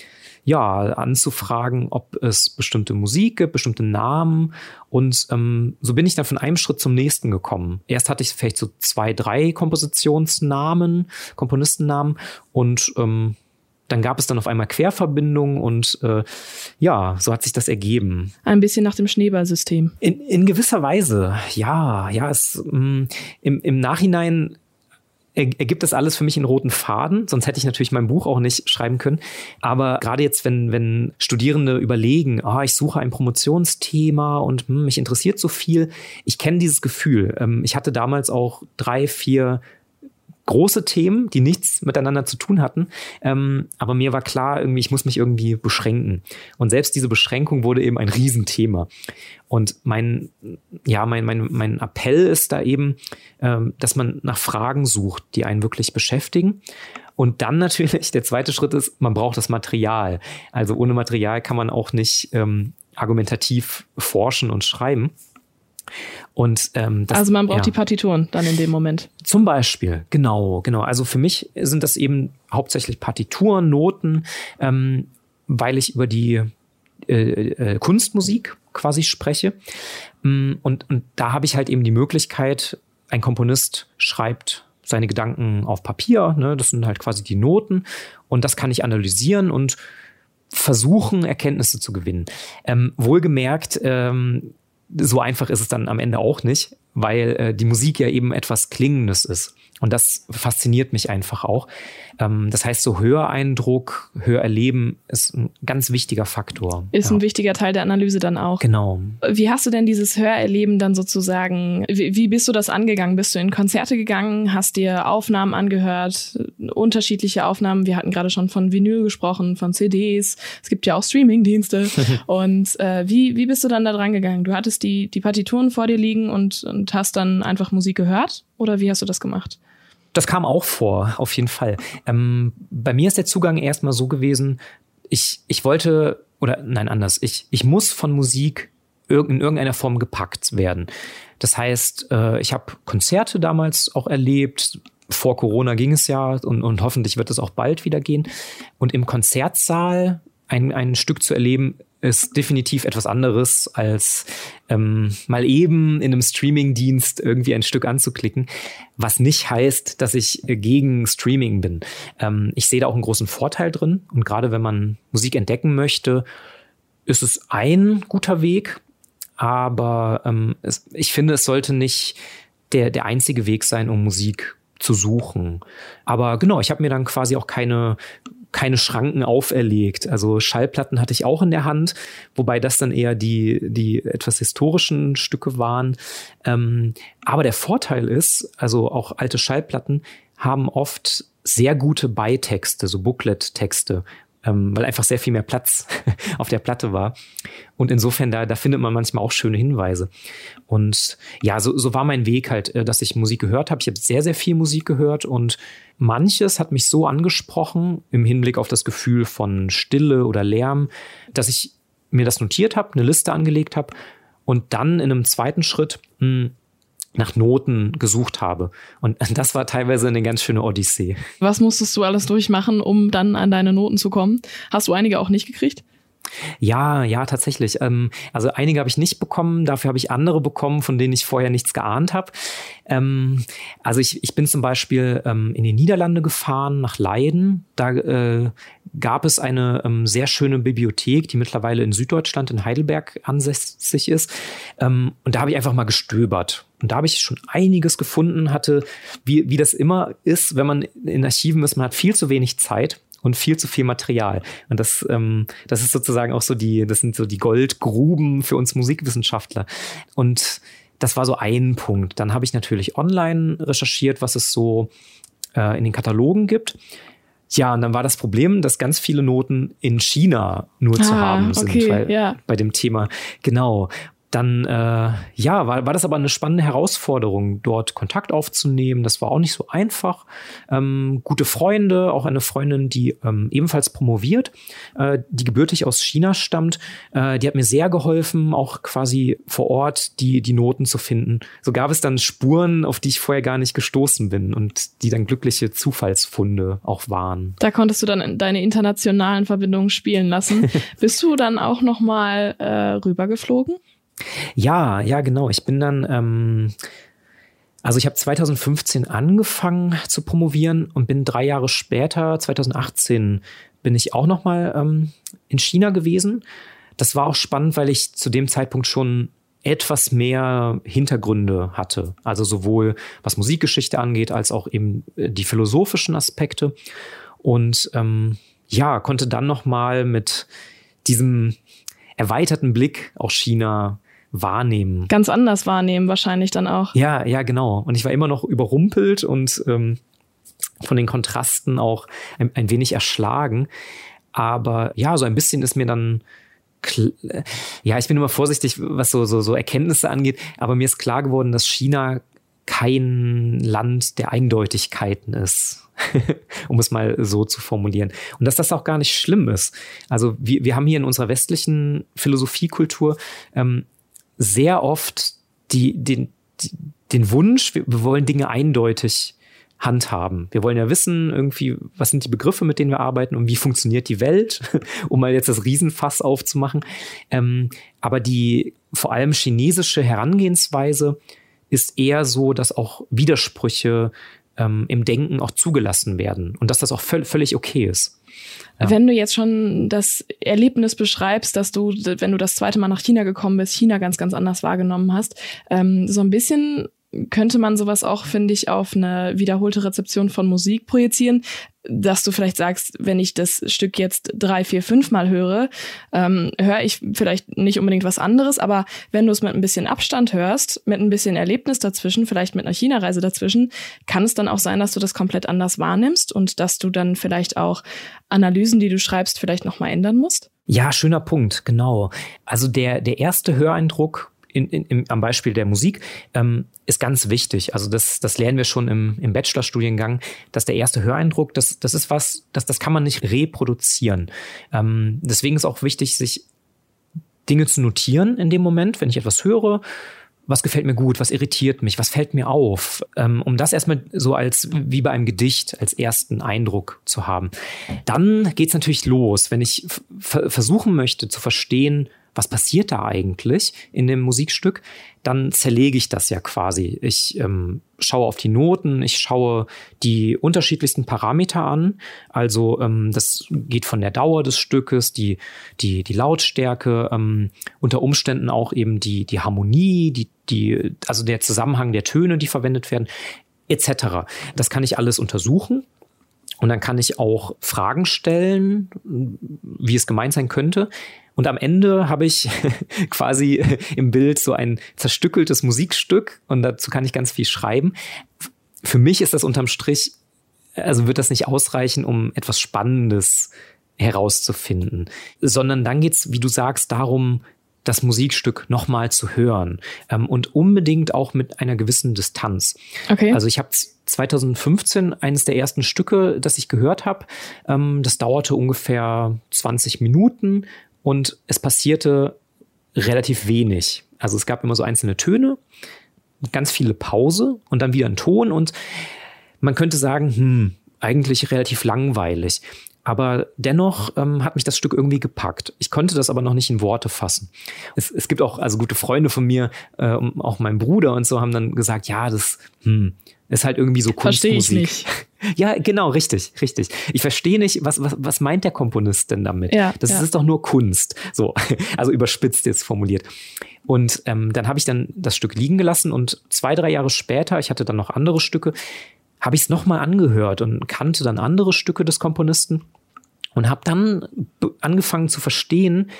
ja, anzufragen, ob es bestimmte Musik gibt, bestimmte Namen. Und ähm, so bin ich dann von einem Schritt zum nächsten gekommen. Erst hatte ich vielleicht so zwei, drei Kompositionsnamen, Komponistennamen und ähm, dann gab es dann auf einmal Querverbindungen und äh, ja, so hat sich das ergeben. Ein bisschen nach dem Schneeballsystem. In, in gewisser Weise, ja, ja, es mh, mm, im, im Nachhinein ergibt das alles für mich einen roten Faden, sonst hätte ich natürlich mein Buch auch nicht schreiben können. Aber gerade jetzt, wenn, wenn Studierende überlegen, ah, ich suche ein Promotionsthema und hm, mich interessiert so viel, ich kenne dieses Gefühl. Ähm, ich hatte damals auch drei, vier große Themen, die nichts miteinander zu tun hatten. Ähm, aber mir war klar, irgendwie, ich muss mich irgendwie beschränken. Und selbst diese Beschränkung wurde eben ein Riesenthema. Und mein, ja, mein, mein, mein Appell ist da eben, ähm, dass man nach Fragen sucht, die einen wirklich beschäftigen. Und dann natürlich, der zweite Schritt ist, man braucht das Material. Also ohne Material kann man auch nicht ähm, argumentativ forschen und schreiben. Und, ähm, das, also man braucht ja. die Partituren dann in dem Moment. Zum Beispiel, genau, genau. Also für mich sind das eben hauptsächlich Partituren, Noten, ähm, weil ich über die äh, äh, Kunstmusik quasi spreche. Mm, und, und da habe ich halt eben die Möglichkeit, ein Komponist schreibt seine Gedanken auf Papier, ne? das sind halt quasi die Noten und das kann ich analysieren und versuchen, Erkenntnisse zu gewinnen. Ähm, wohlgemerkt, ähm, so einfach ist es dann am Ende auch nicht, weil äh, die Musik ja eben etwas Klingendes ist. Und das fasziniert mich einfach auch. Ähm, das heißt, so Höreindruck, Hörerleben ist ein ganz wichtiger Faktor. Ist ja. ein wichtiger Teil der Analyse dann auch. Genau. Wie hast du denn dieses Hörerleben dann sozusagen, wie, wie bist du das angegangen? Bist du in Konzerte gegangen, hast dir Aufnahmen angehört, unterschiedliche Aufnahmen? Wir hatten gerade schon von Vinyl gesprochen, von CDs. Es gibt ja auch Streamingdienste. und äh, wie, wie bist du dann da dran gegangen? Du hattest die, die Partituren vor dir liegen und, und hast dann einfach Musik gehört? Oder wie hast du das gemacht? Das kam auch vor, auf jeden Fall. Ähm, bei mir ist der Zugang erstmal so gewesen, ich, ich wollte, oder nein, anders, ich, ich muss von Musik in irgendeiner Form gepackt werden. Das heißt, äh, ich habe Konzerte damals auch erlebt. Vor Corona ging es ja und, und hoffentlich wird es auch bald wieder gehen. Und im Konzertsaal ein, ein Stück zu erleben, ist definitiv etwas anderes, als ähm, mal eben in einem Streaming-Dienst irgendwie ein Stück anzuklicken. Was nicht heißt, dass ich gegen Streaming bin. Ähm, ich sehe da auch einen großen Vorteil drin. Und gerade wenn man Musik entdecken möchte, ist es ein guter Weg. Aber ähm, es, ich finde, es sollte nicht der, der einzige Weg sein, um Musik zu suchen. Aber genau, ich habe mir dann quasi auch keine keine Schranken auferlegt. Also Schallplatten hatte ich auch in der Hand, wobei das dann eher die, die etwas historischen Stücke waren. Ähm, aber der Vorteil ist, also auch alte Schallplatten haben oft sehr gute Beitexte, so Booklet-Texte, ähm, weil einfach sehr viel mehr Platz auf der Platte war. Und insofern, da, da findet man manchmal auch schöne Hinweise. Und ja, so, so war mein Weg halt, äh, dass ich Musik gehört habe. Ich habe sehr, sehr viel Musik gehört und manches hat mich so angesprochen im Hinblick auf das Gefühl von Stille oder Lärm, dass ich mir das notiert habe, eine Liste angelegt habe und dann in einem zweiten Schritt mh, hm, nach Noten gesucht habe. Und das war teilweise eine ganz schöne Odyssee. Was musstest du alles durchmachen, um dann an deine Noten zu kommen? Hast du einige auch nicht gekriegt? Ja, ja, tatsächlich. Ähm, also einige habe ich nicht bekommen, dafür habe ich andere bekommen, von denen ich vorher nichts geahnt habe. Ähm, also ich, ich bin zum Beispiel ähm, in die Niederlande gefahren, nach Leiden. Da äh, gab es eine ähm, sehr schöne Bibliothek, die mittlerweile in Süddeutschland, in Heidelberg ansässig ist. Ähm, und da habe ich einfach mal gestöbert. Und da habe ich schon einiges gefunden, hatte, wie, wie das immer ist, wenn man in Archiven ist, man hat viel zu wenig Zeit und viel zu viel Material. Und das, ähm, das ist sozusagen auch so die, das sind so die Goldgruben für uns Musikwissenschaftler. Und das war so ein Punkt. Dann habe ich natürlich online recherchiert, was es so äh, in den Katalogen gibt. Ja, und dann war das Problem, dass ganz viele Noten in China nur ah, zu haben sind, okay, weil, ja. bei dem Thema. Genau dann äh, ja, war, war das aber eine spannende Herausforderung, dort Kontakt aufzunehmen. Das war auch nicht so einfach. Ähm, gute Freunde, auch eine Freundin, die ähm, ebenfalls promoviert, äh, die gebürtig aus China stammt, äh, die hat mir sehr geholfen, auch quasi vor Ort die, die Noten zu finden. So gab es dann Spuren, auf die ich vorher gar nicht gestoßen bin und die dann glückliche Zufallsfunde auch waren. Da konntest du dann deine internationalen Verbindungen spielen lassen. Bist du dann auch noch mal äh, rübergeflogen? Ja, ja, genau. Ich bin dann, ähm, also ich habe 2015 angefangen zu promovieren und bin drei Jahre später, 2018, bin ich auch noch mal ähm, in China gewesen. Das war auch spannend, weil ich zu dem Zeitpunkt schon etwas mehr Hintergründe hatte. Also sowohl was Musikgeschichte angeht, als auch eben äh, die philosophischen Aspekte. Und ähm, ja, konnte dann noch mal mit diesem erweiterten Blick auch China wahrnehmen. Ganz anders wahrnehmen wahrscheinlich dann auch. Ja, ja, genau. Und ich war immer noch überrumpelt und ähm, von den Kontrasten auch ein, ein wenig erschlagen. Aber ja, so ein bisschen ist mir dann ja, ich bin immer vorsichtig, was so, so, so Erkenntnisse angeht, aber mir ist klar geworden, dass China kein Land der Eindeutigkeiten ist, um es mal so zu formulieren. Und dass das auch gar nicht schlimm ist. Also wir, wir haben hier in unserer westlichen Philosophiekultur ähm, sehr oft die, den, den Wunsch, wir, wir wollen Dinge eindeutig handhaben. Wir wollen ja wissen, irgendwie, was sind die Begriffe, mit denen wir arbeiten und wie funktioniert die Welt, um mal jetzt das Riesenfass aufzumachen. Ähm, aber die vor allem chinesische Herangehensweise ist eher so, dass auch Widersprüche ähm, im Denken auch zugelassen werden und dass das auch völlig okay ist. Ja. Wenn du jetzt schon das Erlebnis beschreibst, dass du, wenn du das zweite Mal nach China gekommen bist, China ganz, ganz anders wahrgenommen hast, ähm, so ein bisschen könnte man sowas auch, finde ich, auf eine wiederholte Rezeption von Musik projizieren, dass du vielleicht sagst, wenn ich das Stück jetzt drei, vier, fünf Mal höre, ähm, höre ich vielleicht nicht unbedingt was anderes, aber wenn du es mit ein bisschen Abstand hörst, mit ein bisschen Erlebnis dazwischen, vielleicht mit einer China-Reise dazwischen, kann es dann auch sein, dass du das komplett anders wahrnimmst und dass du dann vielleicht auch Analysen, die du schreibst, vielleicht nochmal ändern musst? Ja, schöner Punkt, genau. Also der, der erste Höreindruck in, in, im, am Beispiel der Musik ähm, ist ganz wichtig. Also das, das lernen wir schon im, im Bachelorstudiengang, dass der erste Höreindruck, das, das ist was, das, das kann man nicht reproduzieren. Ähm, deswegen ist auch wichtig, sich Dinge zu notieren in dem Moment, wenn ich etwas höre. Was gefällt mir gut, was irritiert mich, was fällt mir auf, ähm, um das erstmal so als wie bei einem Gedicht als ersten Eindruck zu haben. Dann geht's natürlich los, wenn ich versuchen möchte zu verstehen, was passiert da eigentlich in dem Musikstück, dann zerlege ich das ja quasi. Ich ähm, schaue auf die Noten, ich schaue die unterschiedlichsten Parameter an. Also ähm, das geht von der Dauer des Stückes, die, die, die Lautstärke, ähm, unter Umständen auch eben die, die Harmonie, die, die, also der Zusammenhang der Töne, die verwendet werden, etc. Das kann ich alles untersuchen. Und dann kann ich auch Fragen stellen, wie es gemeint sein könnte. Und am Ende habe ich quasi im Bild so ein zerstückeltes Musikstück und dazu kann ich ganz viel schreiben. Für mich ist das unterm Strich, also wird das nicht ausreichen, um etwas Spannendes herauszufinden, sondern dann geht's, wie du sagst, darum, das Musikstück nochmal zu hören ähm, und unbedingt auch mit einer gewissen Distanz. Okay. Also ich habe 2015 eines der ersten Stücke, das ich gehört habe. Ähm, das dauerte ungefähr 20 Minuten und es passierte relativ wenig. Also es gab immer so einzelne Töne, ganz viele Pause und dann wieder ein Ton und man könnte sagen, hm, eigentlich relativ langweilig. Aber dennoch ähm, hat mich das Stück irgendwie gepackt. Ich konnte das aber noch nicht in Worte fassen. Es, es gibt auch, also gute Freunde von mir, äh, auch mein Bruder und so, haben dann gesagt, ja, das hm, ist halt irgendwie so Kunstmusik. Verstehe ich nicht. Ja, genau, richtig, richtig. Ich verstehe nicht, was, was, was meint der Komponist denn damit? Ja, das ja. ist doch nur Kunst. So, also überspitzt jetzt formuliert. Und ähm, dann habe ich dann das Stück liegen gelassen und zwei, drei Jahre später, ich hatte dann noch andere Stücke, habe ich es nochmal angehört und kannte dann andere Stücke des Komponisten und habe dann angefangen zu verstehen,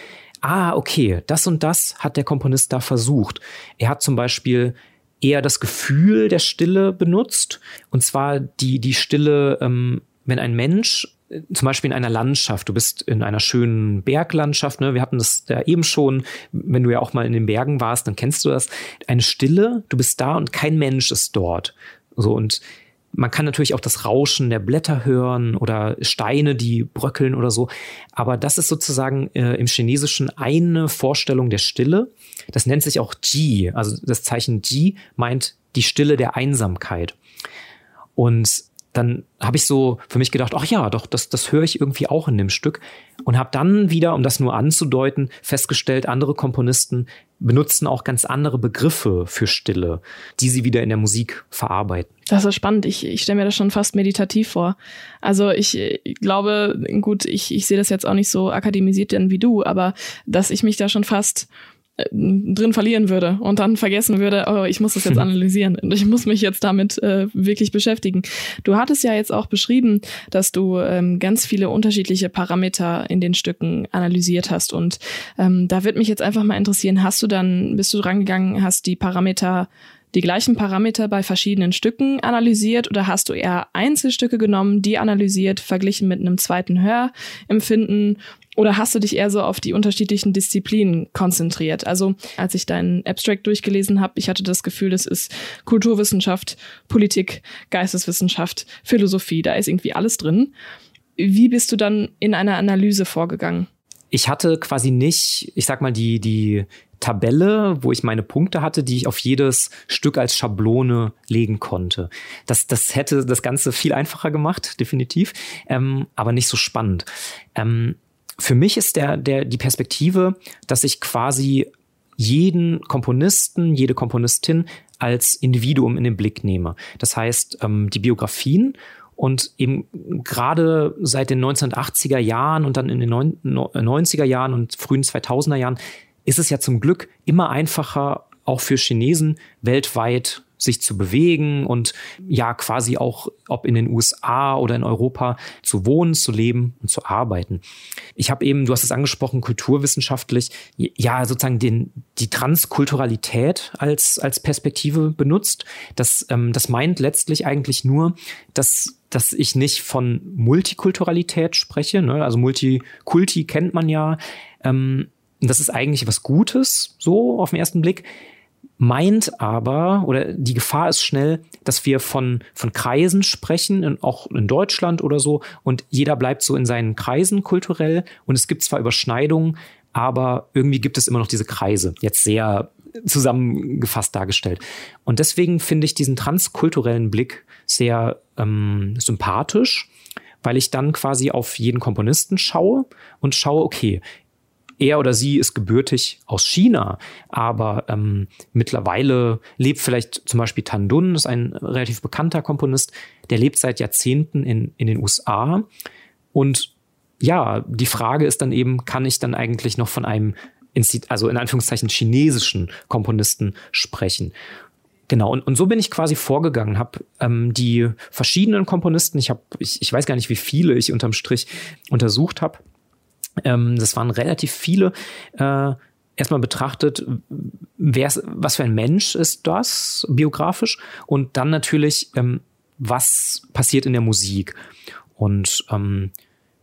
ah, okay, das und das hat der Komponist da versucht. Er hat zum Beispiel eher das Gefühl der Stille benutzt, und zwar die, die Stille, ähm, wenn ein Mensch äh, zum Beispiel in einer Landschaft, du bist in einer schönen Berglandschaft, ne? wir hatten das da eben schon, wenn du ja auch mal in den Bergen warst, dann kennst du das, eine Stille, du bist da und kein Mensch ist dort. So, und man kann natürlich auch das Rauschen der Blätter hören oder Steine, die bröckeln oder so. Aber das ist sozusagen äh, im Chinesischen eine Vorstellung der Stille. Das nennt sich auch Ji. Also das Zeichen Ji meint die Stille der Einsamkeit. Und dann habe ich so für mich gedacht, ach ja, doch, das, das höre ich irgendwie auch in dem Stück. Und habe dann wieder, um das nur anzudeuten, festgestellt, andere Komponisten benutzen auch ganz andere Begriffe für Stille, die sie wieder in der Musik verarbeiten. Das ist spannend. Ich, ich stelle mir das schon fast meditativ vor. Also ich, ich glaube, gut, ich, ich sehe das jetzt auch nicht so akademisiert denn wie du, aber dass ich mich da schon fast äh, drin verlieren würde und dann vergessen würde, oh, ich muss das jetzt analysieren und ich muss mich jetzt damit äh, wirklich beschäftigen. Du hattest ja jetzt auch beschrieben, dass du ähm, ganz viele unterschiedliche Parameter in den Stücken analysiert hast und ähm, da wird mich jetzt einfach mal interessieren, hast du dann, bist du rangegangen, hast die Parameter die gleichen Parameter bei verschiedenen Stücken analysiert oder hast du eher Einzelstücke genommen, die analysiert, verglichen mit einem zweiten Hörempfinden oder hast du dich eher so auf die unterschiedlichen Disziplinen konzentriert? Also als ich deinen Abstract durchgelesen habe, ich hatte das Gefühl, das ist Kulturwissenschaft, Politik, Geisteswissenschaft, Philosophie, da ist irgendwie alles drin. Wie bist du dann in einer Analyse vorgegangen? Ich hatte quasi nicht, ich sag mal, die, die Tabelle, wo ich meine Punkte hatte, die ich auf jedes Stück als Schablone legen konnte. Das, das hätte das Ganze viel einfacher gemacht, definitiv, ähm, aber nicht so spannend. Ähm, für mich ist der, der, die Perspektive, dass ich quasi jeden Komponisten, jede Komponistin als Individuum in den Blick nehme. Das heißt, ähm, die Biografien und eben gerade seit den 1980er Jahren und dann in den 90er Jahren und frühen 2000er Jahren ist es ja zum Glück immer einfacher, auch für Chinesen weltweit sich zu bewegen und ja quasi auch, ob in den USA oder in Europa zu wohnen, zu leben und zu arbeiten. Ich habe eben, du hast es angesprochen, kulturwissenschaftlich, ja sozusagen den, die Transkulturalität als, als Perspektive benutzt. Das, ähm, das meint letztlich eigentlich nur, dass dass ich nicht von Multikulturalität spreche. Ne? Also Multikulti kennt man ja. Ähm, das ist eigentlich was Gutes, so auf den ersten Blick meint aber, oder die Gefahr ist schnell, dass wir von, von Kreisen sprechen, in, auch in Deutschland oder so, und jeder bleibt so in seinen Kreisen kulturell und es gibt zwar Überschneidungen, aber irgendwie gibt es immer noch diese Kreise, jetzt sehr zusammengefasst dargestellt. Und deswegen finde ich diesen transkulturellen Blick sehr ähm, sympathisch, weil ich dann quasi auf jeden Komponisten schaue und schaue, okay, er oder sie ist gebürtig aus China, aber ähm, mittlerweile lebt vielleicht zum Beispiel Tan Dun, ist ein relativ bekannter Komponist, der lebt seit Jahrzehnten in, in den USA. Und ja, die Frage ist dann eben, kann ich dann eigentlich noch von einem, also in Anführungszeichen chinesischen Komponisten sprechen? Genau, und, und so bin ich quasi vorgegangen, habe ähm, die verschiedenen Komponisten, ich habe, ich, ich weiß gar nicht, wie viele ich unterm Strich untersucht habe, ähm, das waren relativ viele. Äh, erstmal betrachtet, wer's, was für ein Mensch ist das biografisch und dann natürlich, ähm, was passiert in der Musik. Und ähm,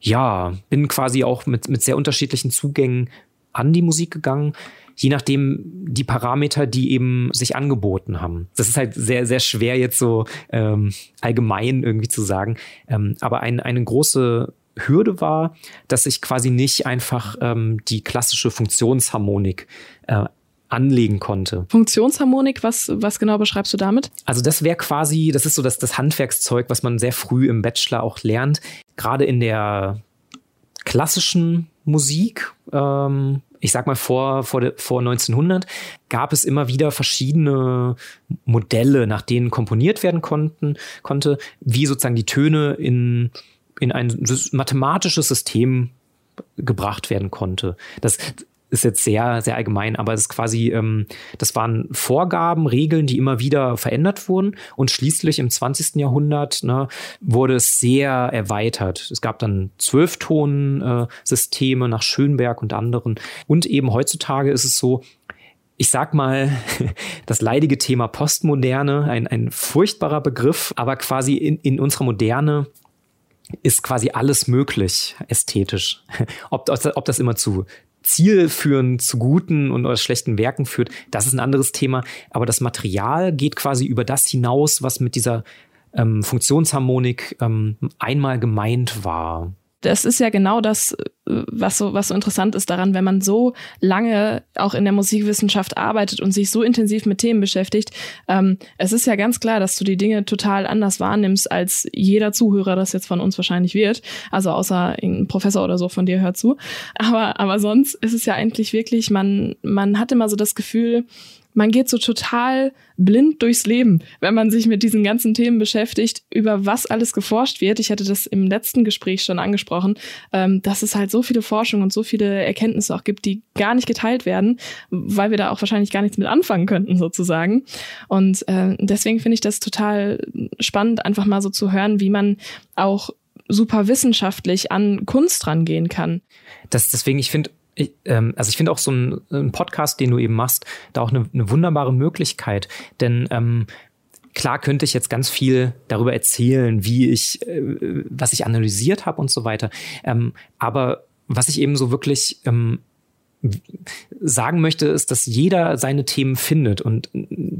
ja, bin quasi auch mit, mit sehr unterschiedlichen Zugängen an die Musik gegangen, je nachdem die Parameter, die eben sich angeboten haben. Das ist halt sehr, sehr schwer jetzt so ähm, allgemein irgendwie zu sagen. Ähm, aber ein, eine große Hürde war, dass ich quasi nicht einfach ähm, die klassische Funktionsharmonik äh, anlegen konnte. Funktionsharmonik, was, was genau beschreibst du damit? Also das wäre quasi, das ist so das, das Handwerkszeug, was man sehr früh im Bachelor auch lernt. Gerade in der klassischen Musik, ähm, ich sag mal vor, vor, de, vor 1900, gab es immer wieder verschiedene Modelle, nach denen komponiert werden konnten, konnte, wie sozusagen die Töne in in ein mathematisches System gebracht werden konnte. Das ist jetzt sehr, sehr allgemein, aber es ist quasi, ähm, das waren Vorgaben, Regeln, die immer wieder verändert wurden und schließlich im 20. Jahrhundert ne, wurde es sehr erweitert. Es gab dann Zwölfton-Systeme äh, nach Schönberg und anderen und eben heutzutage ist es so, ich sag mal, das leidige Thema Postmoderne, ein, ein furchtbarer Begriff, aber quasi in, in unserer Moderne ist quasi alles möglich ästhetisch. Ob, ob das immer zu zielführend zu guten und oder schlechten Werken führt, das ist ein anderes Thema. Aber das Material geht quasi über das hinaus, was mit dieser ähm, Funktionsharmonik ähm, einmal gemeint war das ist ja genau das, äh, was so, was so interessant ist daran, wenn man so lange auch in der Musikwissenschaft arbeitet und sich so intensiv mit Themen beschäftigt. Ähm, es ist ja ganz klar, dass du die Dinge total anders wahrnimmst, als jeder Zuhörer das jetzt von uns wahrscheinlich wird. Also außer ein Professor oder so von dir hört zu. Aber, aber sonst ist es ja eigentlich wirklich, man, man hat immer so das Gefühl, man geht so total blind durchs Leben, wenn man sich mit diesen ganzen Themen beschäftigt, über was alles geforscht wird. Ich hatte das im letzten Gespräch schon angesprochen, ähm, dass es halt so viele Forschung und so viele Erkenntnisse auch gibt, die gar nicht geteilt werden, weil wir da auch wahrscheinlich gar nichts mit anfangen könnten, sozusagen. Und äh, deswegen finde ich das total spannend, einfach mal so zu hören, wie man auch super wissenschaftlich an Kunst rangehen kann. Das, deswegen, ich finde, ich, ähm, also ich finde auch so ein, Podcast, den du eben machst, da auch eine, eine wunderbare Möglichkeit. Denn ähm, klar könnte ich jetzt ganz viel darüber erzählen, wie ich, äh, was ich analysiert habe und so weiter. Ähm, aber was ich eben so wirklich ähm, sagen möchte, ist, dass jeder seine Themen findet und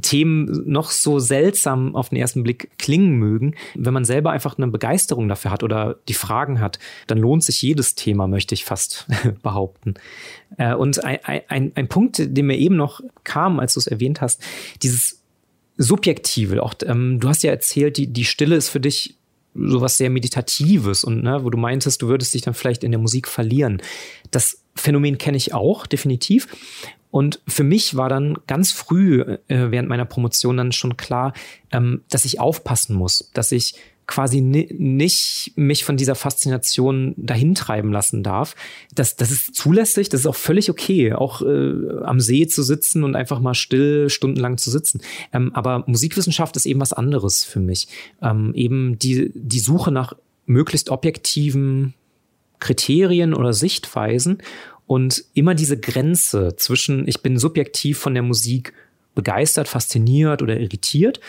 Themen noch so seltsam auf den ersten Blick klingen mögen. Wenn man selber einfach eine Begeisterung dafür hat oder die Fragen hat, dann lohnt sich jedes Thema, möchte ich fast behaupten. Äh, und ein, ein, ein Punkt, der mir eben noch kam, als du es erwähnt hast, dieses Subjektive. Auch, ähm, du hast ja erzählt, die, die Stille ist für dich sowas sehr Meditatives und ne, wo du meintest, du würdest dich dann vielleicht in der Musik verlieren. Das Phänomen kenne ich auch, definitiv. Und für mich war dann ganz früh äh, während meiner Promotion dann schon klar, ähm, dass ich aufpassen muss, dass ich quasi nicht mich von dieser Faszination dahin treiben lassen darf. Das, das ist zulässig, das ist auch völlig okay, auch äh, am See zu sitzen und einfach mal still stundenlang zu sitzen. Ähm, aber Musikwissenschaft ist eben was anderes für mich. Ähm, eben die, die Suche nach möglichst objektiven Kriterien oder Sichtweisen und immer diese Grenze zwischen, ich bin subjektiv von der Musik begeistert, fasziniert oder irritiert,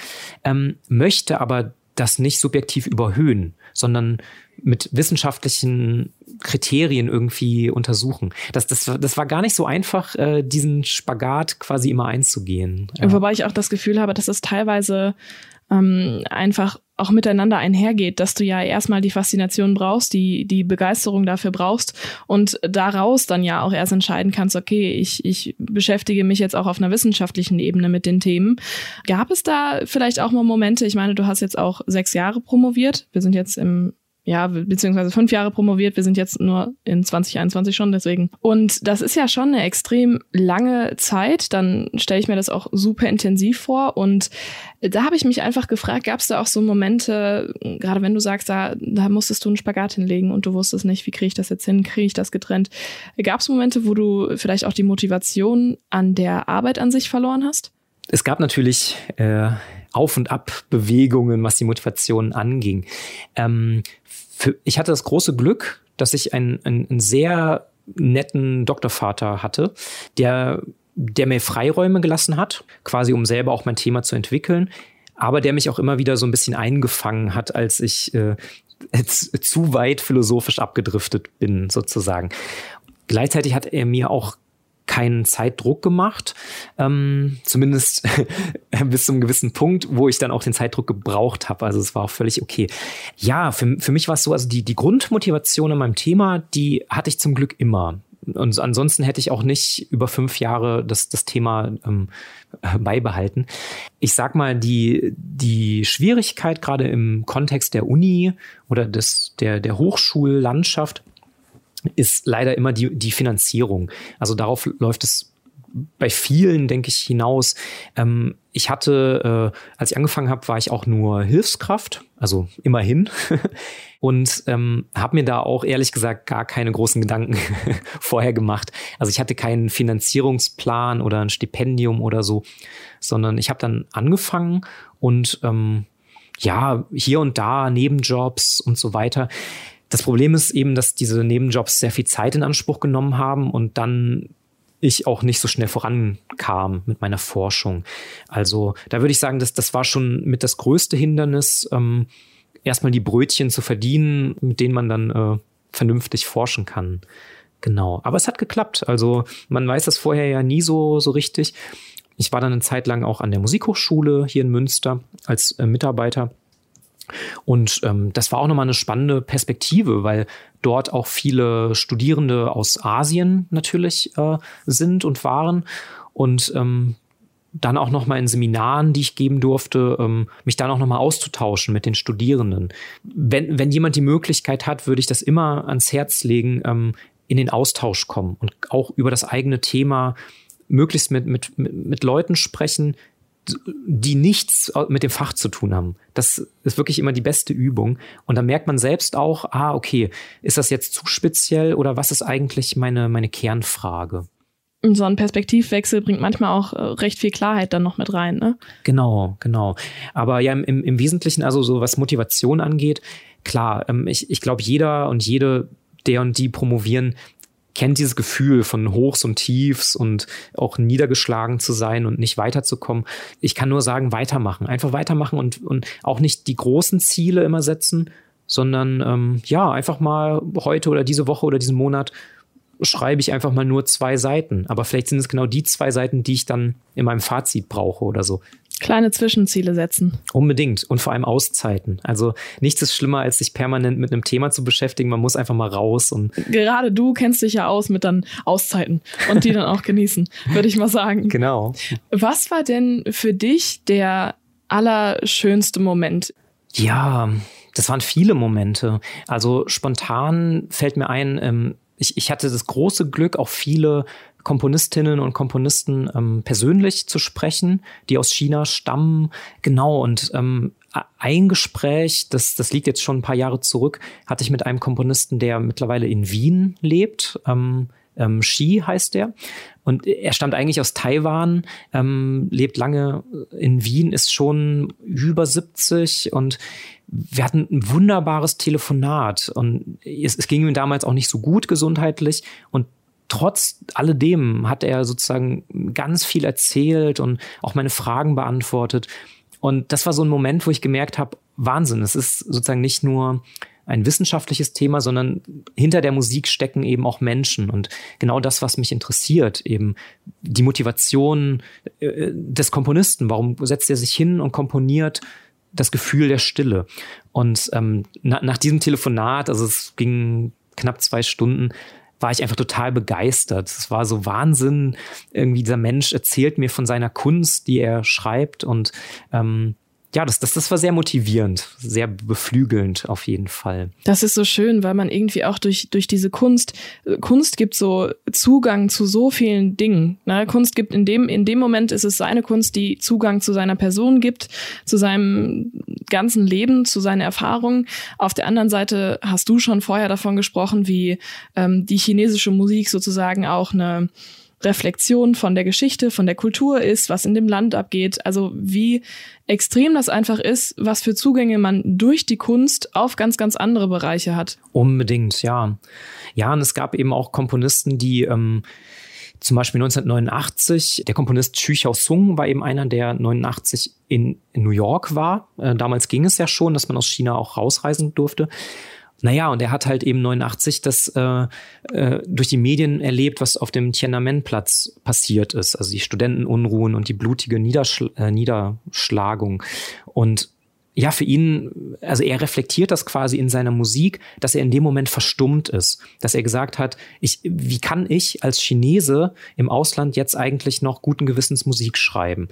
ähm, möchte aber das nicht subjektiv überhöhen, sondern mit wissenschaftlichen Kriterien irgendwie untersuchen. Das, das, das war gar nicht so einfach, äh, diesen Spagat quasi immer einzugehen. Ja. Wobei ich auch das Gefühl habe, dass es teilweise ähm, einfach auch miteinander einhergeht, dass du ja erstmal die Faszination brauchst, die, die Begeisterung dafür brauchst und daraus dann ja auch erst entscheiden kannst, okay, ich, ich beschäftige mich jetzt auch auf einer wissenschaftlichen Ebene mit den Themen. Gab es da vielleicht auch mal Momente, ich meine, du hast jetzt auch sechs Jahre promoviert, wir sind jetzt im ja, beziehungsweise fünf Jahre promoviert. Wir sind jetzt nur in 2021 schon, deswegen. Und das ist ja schon eine extrem lange Zeit. Dann stelle ich mir das auch super intensiv vor. Und da habe ich mich einfach gefragt, gab es da auch so Momente, gerade wenn du sagst, da, da musstest du einen Spagat hinlegen und du wusstest nicht, wie kriege ich das jetzt hin, kriege ich das getrennt. Gab es Momente, wo du vielleicht auch die Motivation an der Arbeit an sich verloren hast? Es gab natürlich äh, Auf- und Ab-Bewegungen, was die Motivation anging. Ähm, für, ich hatte das große Glück, dass ich einen, einen, einen sehr netten Doktorvater hatte, der, der mir Freiräume gelassen hat, quasi um selber auch mein Thema zu entwickeln, aber der mich auch immer wieder so ein bisschen eingefangen hat, als ich äh, zu weit philosophisch abgedriftet bin, sozusagen. Gleichzeitig hat er mir auch keinen Zeitdruck gemacht, ähm, zumindest bis zum gewissen Punkt, wo ich dann auch den Zeitdruck gebraucht habe. Also es war auch völlig okay. Ja, für, für mich war es so, also die, die Grundmotivation in meinem Thema, die hatte ich zum Glück immer. Und ansonsten hätte ich auch nicht über fünf Jahre das, das Thema ähm, beibehalten. Ich sag mal, die, die Schwierigkeit gerade im Kontext der Uni oder des, der, der Hochschullandschaft ist leider immer die, die Finanzierung. Also darauf läuft es bei vielen, denke ich, hinaus. Ähm, ich hatte, äh, als ich angefangen habe, war ich auch nur Hilfskraft, also immerhin. Und ähm, habe mir da auch ehrlich gesagt gar keine großen Gedanken vorher gemacht. Also ich hatte keinen Finanzierungsplan oder ein Stipendium oder so, sondern ich habe dann angefangen und ähm, ja, hier und da Nebenjobs und so weiter. Das Problem ist eben, dass diese Nebenjobs sehr viel Zeit in Anspruch genommen haben und dann ich auch nicht so schnell vorankam mit meiner Forschung. Also da würde ich sagen, dass das war schon mit das größte Hindernis, ähm, erstmal die Brötchen zu verdienen, mit denen man dann äh, vernünftig forschen kann. Genau. Aber es hat geklappt. Also man weiß das vorher ja nie so, so richtig. Ich war dann eine Zeit lang auch an der Musikhochschule hier in Münster als äh, Mitarbeiter und ähm, das war auch nochmal eine spannende Perspektive, weil dort auch viele Studierende aus Asien natürlich äh, sind und waren. Und ähm, dann auch nochmal in Seminaren, die ich geben durfte, ähm, mich dann auch nochmal auszutauschen mit den Studierenden. Wenn, wenn jemand die Möglichkeit hat, würde ich das immer ans Herz legen, ähm, in den Austausch kommen und auch über das eigene Thema möglichst mit, mit, mit Leuten sprechen, die nichts mit dem Fach zu tun haben. Das ist wirklich immer die beste Übung. Und dann merkt man selbst auch, ah, okay, ist das jetzt zu speziell oder was ist eigentlich meine, meine Kernfrage? So ein Perspektivwechsel bringt manchmal auch äh, recht viel Klarheit dann noch mit rein, ne? Genau, genau. Aber ja, im, im Wesentlichen, also so was Motivation angeht, klar, ähm, ich, ich glaube, jeder und jede, der und die promovieren, kennt dieses Gefühl von Hochs und Tiefs und auch niedergeschlagen zu sein und nicht weiterzukommen. Ich kann nur sagen, weitermachen. Einfach weitermachen und, und auch nicht die großen Ziele immer setzen, sondern ähm, ja, einfach mal heute oder diese Woche oder diesen Monat schreibe ich einfach mal nur zwei Seiten. Aber vielleicht sind es genau die zwei Seiten, die ich dann in meinem Fazit brauche oder so. Kleine Zwischenziele setzen. Unbedingt. Und vor allem Auszeiten. Also nichts ist schlimmer, als sich permanent mit einem Thema zu beschäftigen. Man muss einfach mal raus und. Gerade du kennst dich ja aus mit dann Auszeiten und die dann auch genießen, würde ich mal sagen. Genau. Was war denn für dich der allerschönste Moment? Ja, das waren viele Momente. Also spontan fällt mir ein, ähm, ich, ich hatte das große Glück, auch viele Komponistinnen und Komponisten ähm, persönlich zu sprechen, die aus China stammen. Genau, und ähm, ein Gespräch, das, das liegt jetzt schon ein paar Jahre zurück, hatte ich mit einem Komponisten, der mittlerweile in Wien lebt. Ähm, ähm, Shi heißt der. Und er stammt eigentlich aus Taiwan, ähm, lebt lange in Wien, ist schon über 70 und wir hatten ein wunderbares Telefonat und es, es ging ihm damals auch nicht so gut gesundheitlich und trotz alledem hat er sozusagen ganz viel erzählt und auch meine Fragen beantwortet. Und das war so ein Moment, wo ich gemerkt habe, Wahnsinn, es ist sozusagen nicht nur ein wissenschaftliches Thema, sondern hinter der Musik stecken eben auch Menschen und genau das, was mich interessiert, eben die Motivation äh, des Komponisten. Warum setzt er sich hin und komponiert das Gefühl der Stille? Und ähm, na, nach diesem Telefonat, also es ging knapp zwei Stunden, war ich einfach total begeistert. Es war so Wahnsinn. Irgendwie dieser Mensch erzählt mir von seiner Kunst, die er schreibt und ähm, ja, das, das, das war sehr motivierend, sehr beflügelnd auf jeden Fall. Das ist so schön, weil man irgendwie auch durch, durch diese Kunst, Kunst gibt so Zugang zu so vielen Dingen. Ne? Kunst gibt in dem, in dem Moment ist es seine Kunst, die Zugang zu seiner Person gibt, zu seinem ganzen Leben, zu seinen Erfahrungen. Auf der anderen Seite hast du schon vorher davon gesprochen, wie ähm, die chinesische Musik sozusagen auch eine Reflexion von der Geschichte, von der Kultur ist, was in dem Land abgeht. Also wie extrem das einfach ist, was für Zugänge man durch die Kunst auf ganz, ganz andere Bereiche hat. Unbedingt, ja. Ja, und es gab eben auch Komponisten, die ähm, zum Beispiel 1989, der Komponist Xu Xiaosung war eben einer, der 89 in, New York war. Äh, damals ging es ja schon, dass man aus China auch rausreisen durfte. Naja, und er hat halt eben 89 das äh, äh, durch die Medien erlebt, was auf dem Tiananmen-Platz passiert ist. Also die Studentenunruhen und die blutige Niederschl äh, Niederschlagung. Und ja, für ihn, also er reflektiert das quasi in seiner Musik, dass er in dem Moment verstummt ist, dass er gesagt hat, ich, wie kann ich als Chinese im Ausland jetzt eigentlich noch guten Gewissens Musik schreiben?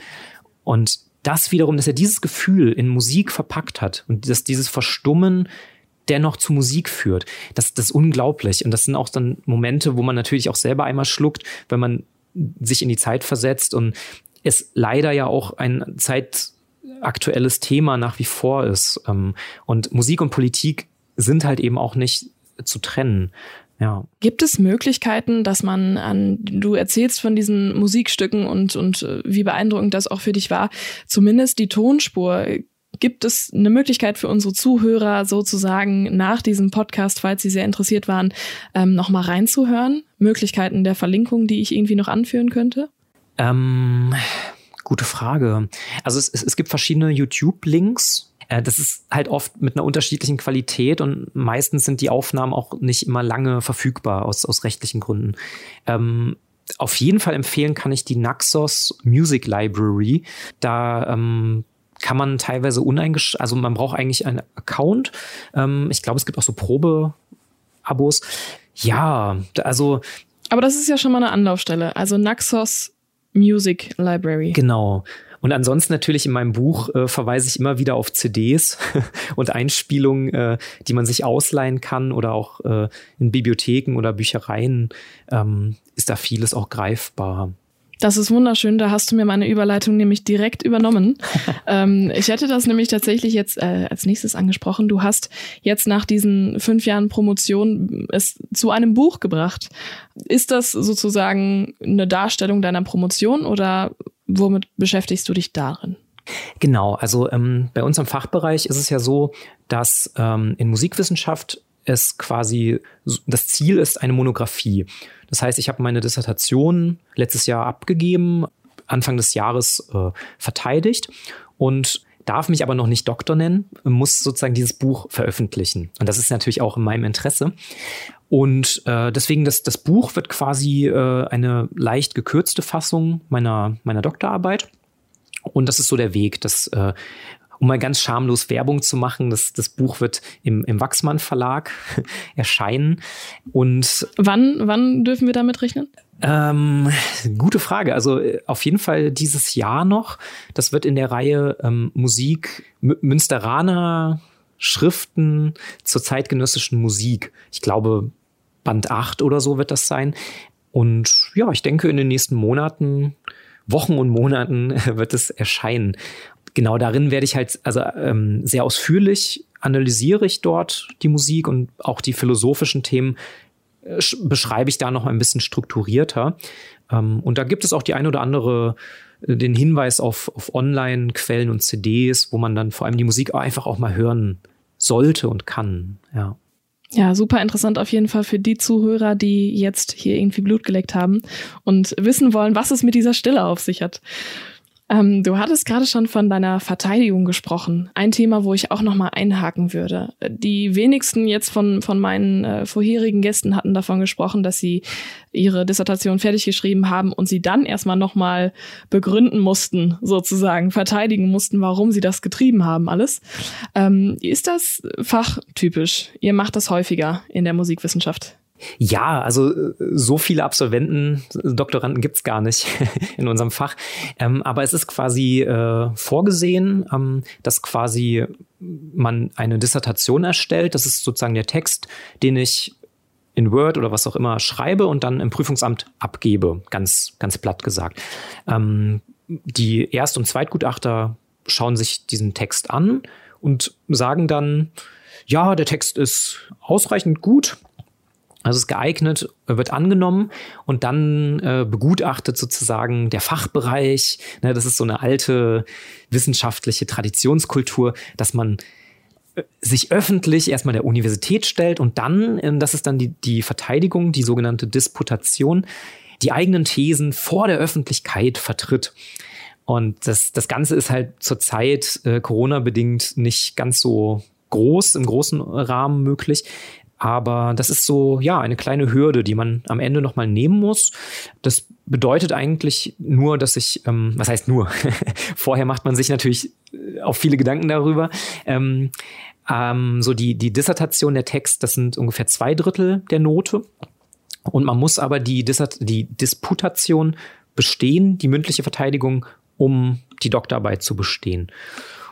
Und das wiederum, dass er dieses Gefühl in Musik verpackt hat und dass dieses Verstummen dennoch zu Musik führt. Das, das ist unglaublich. Und das sind auch dann Momente, wo man natürlich auch selber einmal schluckt, wenn man sich in die Zeit versetzt und es leider ja auch ein zeitaktuelles Thema nach wie vor ist. Ähm, und Musik und Politik sind halt eben auch nicht zu trennen. Ja. Gibt es Möglichkeiten, dass man an, du erzählst von diesen Musikstücken und, und äh, wie beeindruckend das auch für dich war, zumindest die Tonspur Gibt es eine Möglichkeit für unsere Zuhörer sozusagen nach diesem Podcast, falls sie sehr interessiert waren, ähm, nochmal reinzuhören? Möglichkeiten der Verlinkung, die ich irgendwie noch anführen könnte? Ähm, gute Frage. Also es, es, es gibt verschiedene YouTube-Links, äh, das ist halt oft mit einer unterschiedlichen Qualität und meistens sind die Aufnahmen auch nicht immer lange verfügbar aus, aus rechtlichen Gründen. Ähm, auf jeden Fall empfehlen kann ich die Naxos Music Library. Da ähm, kann man teilweise uneingeschränkt, also man braucht eigentlich einen Account. Ähm, ich glaube, es gibt auch so Probe-Abos. Ja, also. Aber das ist ja schon mal eine Anlaufstelle. Also Naxos Music Library. Genau. Und ansonsten natürlich in meinem Buch äh, verweise ich immer wieder auf CDs und Einspielungen, äh, die man sich ausleihen kann oder auch äh, in Bibliotheken oder Büchereien ähm, ist da vieles auch greifbar. Das ist wunderschön. Da hast du mir meine Überleitung nämlich direkt übernommen. ähm, ich hätte das nämlich tatsächlich jetzt äh, als nächstes angesprochen. Du hast jetzt nach diesen fünf Jahren Promotion es zu einem Buch gebracht. Ist das sozusagen eine Darstellung deiner Promotion oder womit beschäftigst du dich darin? Genau, also ähm, bei uns im Fachbereich ist es ja so, dass ähm, in Musikwissenschaft es quasi, das Ziel ist eine Monographie. Das heißt, ich habe meine Dissertation letztes Jahr abgegeben, Anfang des Jahres äh, verteidigt und darf mich aber noch nicht Doktor nennen, muss sozusagen dieses Buch veröffentlichen. Und das ist natürlich auch in meinem Interesse. Und äh, deswegen, das, das Buch wird quasi äh, eine leicht gekürzte Fassung meiner, meiner Doktorarbeit. Und das ist so der Weg, dass äh, um mal ganz schamlos Werbung zu machen, das, das Buch wird im, im Wachsmann Verlag erscheinen. Und wann, wann dürfen wir damit rechnen? Ähm, gute Frage. Also äh, auf jeden Fall dieses Jahr noch. Das wird in der Reihe ähm, Musik Münsteraner Schriften zur zeitgenössischen Musik. Ich glaube, Band 8 oder so wird das sein. Und ja, ich denke, in den nächsten Monaten, Wochen und Monaten wird es erscheinen genau darin werde ich halt, also ähm, sehr ausführlich analysiere ich dort die Musik und auch die philosophischen Themen äh, beschreibe ich da noch ein bisschen strukturierter. Ähm, und da gibt es auch die ein oder andere äh, den Hinweis auf, auf Online-Quellen und CDs, wo man dann vor allem die Musik einfach auch mal hören sollte und kann. Ja. Ja, super interessant auf jeden Fall für die Zuhörer, die jetzt hier irgendwie Blut geleckt haben und wissen wollen, was es mit dieser Stille auf sich hat. Ähm, du hattest gerade schon von deiner Verteidigung gesprochen. Ein Thema, wo ich auch noch mal einhaken würde. Die wenigsten jetzt von, von meinen äh, vorherigen Gästen hatten davon gesprochen, dass sie ihre Dissertation fertig geschrieben haben und sie dann erstmal noch mal begründen mussten, sozusagen, verteidigen mussten, warum sie das getrieben haben, alles. Ähm, ist das fachtypisch? Ihr macht das häufiger in der Musikwissenschaft? Ja, also äh, so viele Absolventen, Doktoranden gibt's gar nicht in unserem Fach. Ähm, aber es ist quasi äh, vorgesehen, ähm, dass quasi man eine Dissertation erstellt. Das ist sozusagen der Text, den ich in Word oder was auch immer schreibe und dann im Prüfungsamt abgebe, ganz, ganz platt gesagt. Ähm, die Erst- und Zweitgutachter schauen sich diesen Text an und sagen dann, ja, der Text ist ausreichend gut, also es ist geeignet, wird angenommen und dann äh, begutachtet sozusagen der Fachbereich. Ne, das ist so eine alte wissenschaftliche Traditionskultur, dass man äh, sich öffentlich erstmal der Universität stellt und dann, äh, das ist dann die, die Verteidigung, die sogenannte Disputation, die eigenen Thesen vor der Öffentlichkeit vertritt. Und das, das Ganze ist halt zurzeit äh, Corona-bedingt nicht ganz so groß, im großen Rahmen möglich. Aber das ist so, ja, eine kleine Hürde, die man am Ende nochmal nehmen muss. Das bedeutet eigentlich nur, dass ich, ähm, was heißt nur? Vorher macht man sich natürlich äh, auch viele Gedanken darüber. Ähm, ähm, so die, die Dissertation, der Text, das sind ungefähr zwei Drittel der Note. Und man muss aber die, Dissert die Disputation bestehen, die mündliche Verteidigung, um die Doktorarbeit zu bestehen.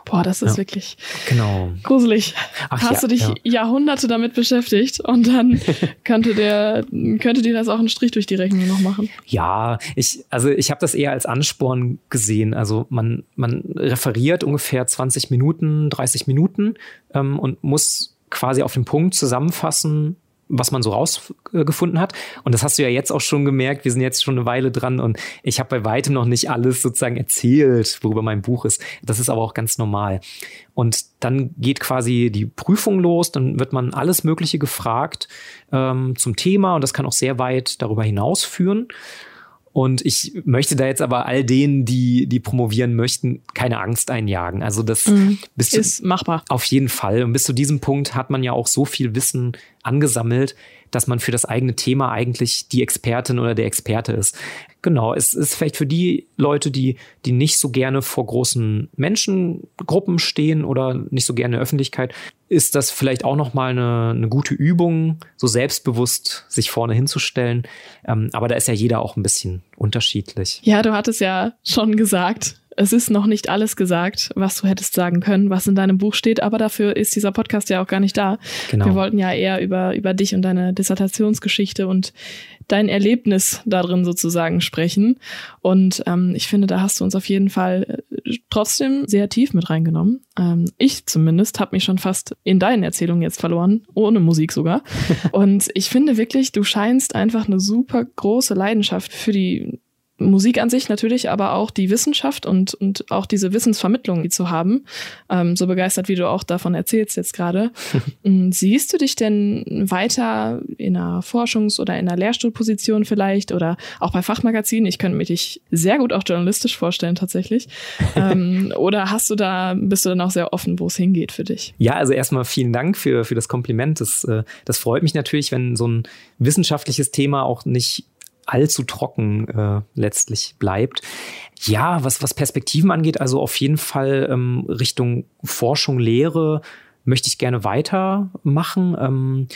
Boah, das ist ja. wirklich genau. gruselig. Ach, Hast ja, du dich ja. Jahrhunderte damit beschäftigt und dann könnte der könnte dir das auch einen Strich durch die Rechnung noch machen? Ja, ich also ich habe das eher als Ansporn gesehen. Also man man referiert ungefähr 20 Minuten, 30 Minuten ähm, und muss quasi auf den Punkt zusammenfassen, was man so rausgefunden hat. Und das hast du ja jetzt auch schon gemerkt. Wir sind jetzt schon eine Weile dran und ich habe bei weitem noch nicht alles sozusagen erzählt, worüber mein Buch ist. Das ist aber auch ganz normal. Und dann geht quasi die Prüfung los, dann wird man alles Mögliche gefragt ähm, zum Thema und das kann auch sehr weit darüber hinaus führen. Und ich möchte da jetzt aber all denen, die, die promovieren möchten, keine Angst einjagen. Also das mhm. ist machbar. Auf jeden Fall. Und bis zu diesem Punkt hat man ja auch so viel Wissen angesammelt, dass man für das eigene Thema eigentlich die Expertin oder der Experte ist. Genau, es ist vielleicht für die Leute, die, die nicht so gerne vor großen Menschengruppen stehen oder nicht so gerne in der Öffentlichkeit, ist das vielleicht auch nochmal eine, eine gute Übung, so selbstbewusst sich vorne hinzustellen. Ähm, aber da ist ja jeder auch ein bisschen unterschiedlich. Ja, du hattest ja schon gesagt, es ist noch nicht alles gesagt, was du hättest sagen können, was in deinem Buch steht, aber dafür ist dieser Podcast ja auch gar nicht da. Genau. Wir wollten ja eher über, über dich und deine Dissertationsgeschichte und dein Erlebnis darin sozusagen sprechen. Und ähm, ich finde, da hast du uns auf jeden Fall äh, trotzdem sehr tief mit reingenommen. Ähm, ich zumindest habe mich schon fast in deinen Erzählungen jetzt verloren, ohne Musik sogar. und ich finde wirklich, du scheinst einfach eine super große Leidenschaft für die Musik an sich natürlich, aber auch die Wissenschaft und, und auch diese Wissensvermittlung zu haben. Ähm, so begeistert, wie du auch davon erzählst jetzt gerade. Mm, siehst du dich denn weiter in einer Forschungs- oder in einer Lehrstuhlposition vielleicht oder auch bei Fachmagazinen? Ich könnte mir dich sehr gut auch journalistisch vorstellen tatsächlich. ähm, oder hast du da, bist du dann auch sehr offen, wo es hingeht für dich? Ja, also erstmal vielen Dank für, für das Kompliment. Das, äh, das freut mich natürlich, wenn so ein wissenschaftliches Thema auch nicht allzu trocken äh, letztlich bleibt. Ja, was, was Perspektiven angeht, also auf jeden Fall ähm, Richtung Forschung, Lehre möchte ich gerne weitermachen. Ähm,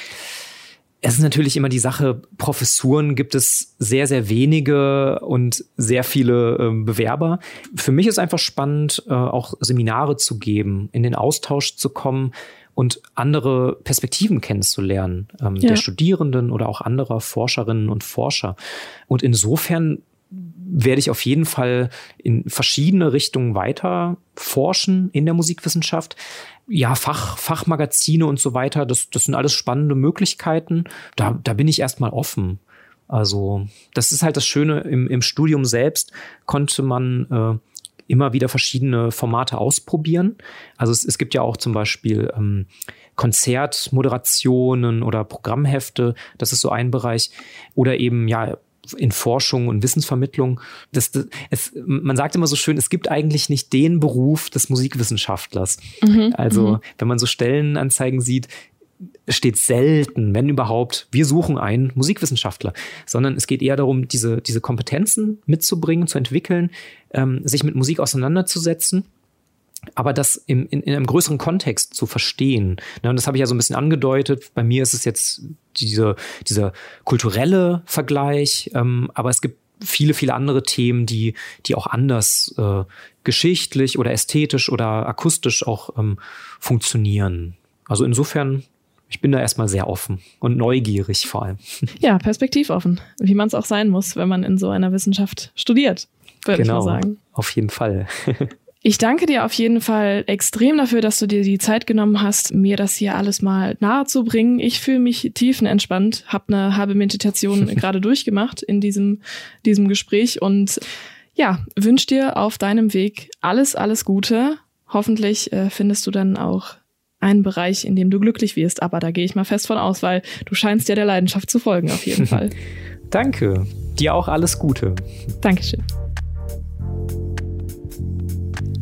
es ist natürlich immer die Sache, Professuren gibt es sehr, sehr wenige und sehr viele äh, Bewerber. Für mich ist einfach spannend, äh, auch Seminare zu geben, in den Austausch zu kommen und andere Perspektiven kennenzulernen, ähm, ja. der Studierenden oder auch anderer Forscherinnen und Forscher. Und insofern werde ich auf jeden Fall in verschiedene Richtungen weiter forschen in der Musikwissenschaft. Ja, Fach, Fachmagazine und so weiter, das, das sind alles spannende Möglichkeiten. Da, da bin ich erstmal offen. Also, das ist halt das Schöne im, im Studium selbst, konnte man äh, immer wieder verschiedene Formate ausprobieren. Also es, es gibt ja auch zum Beispiel ähm, Konzertmoderationen oder Programmhefte, das ist so ein Bereich. Oder eben ja in Forschung und Wissensvermittlung. Das, das, es, man sagt immer so schön, es gibt eigentlich nicht den Beruf des Musikwissenschaftlers. Mhm, also mhm. wenn man so Stellenanzeigen sieht, steht selten, wenn überhaupt, wir suchen einen Musikwissenschaftler, sondern es geht eher darum, diese, diese Kompetenzen mitzubringen, zu entwickeln, ähm, sich mit Musik auseinanderzusetzen aber das im, in, in einem größeren Kontext zu verstehen. Ne, und das habe ich ja so ein bisschen angedeutet. Bei mir ist es jetzt diese, dieser kulturelle Vergleich, ähm, aber es gibt viele, viele andere Themen, die, die auch anders äh, geschichtlich oder ästhetisch oder akustisch auch ähm, funktionieren. Also insofern ich bin da erstmal sehr offen und neugierig vor allem. Ja, perspektivoffen, wie man es auch sein muss, wenn man in so einer Wissenschaft studiert, würde genau, ich mal sagen. Auf jeden Fall. Ich danke dir auf jeden Fall extrem dafür, dass du dir die Zeit genommen hast, mir das hier alles mal nahe zu bringen. Ich fühle mich tiefenentspannt, habe eine halbe Meditation gerade durchgemacht in diesem, diesem Gespräch und ja, wünsche dir auf deinem Weg alles, alles Gute. Hoffentlich äh, findest du dann auch einen Bereich, in dem du glücklich wirst. Aber da gehe ich mal fest von aus, weil du scheinst ja der Leidenschaft zu folgen, auf jeden Fall. Danke. Dir auch alles Gute. Dankeschön.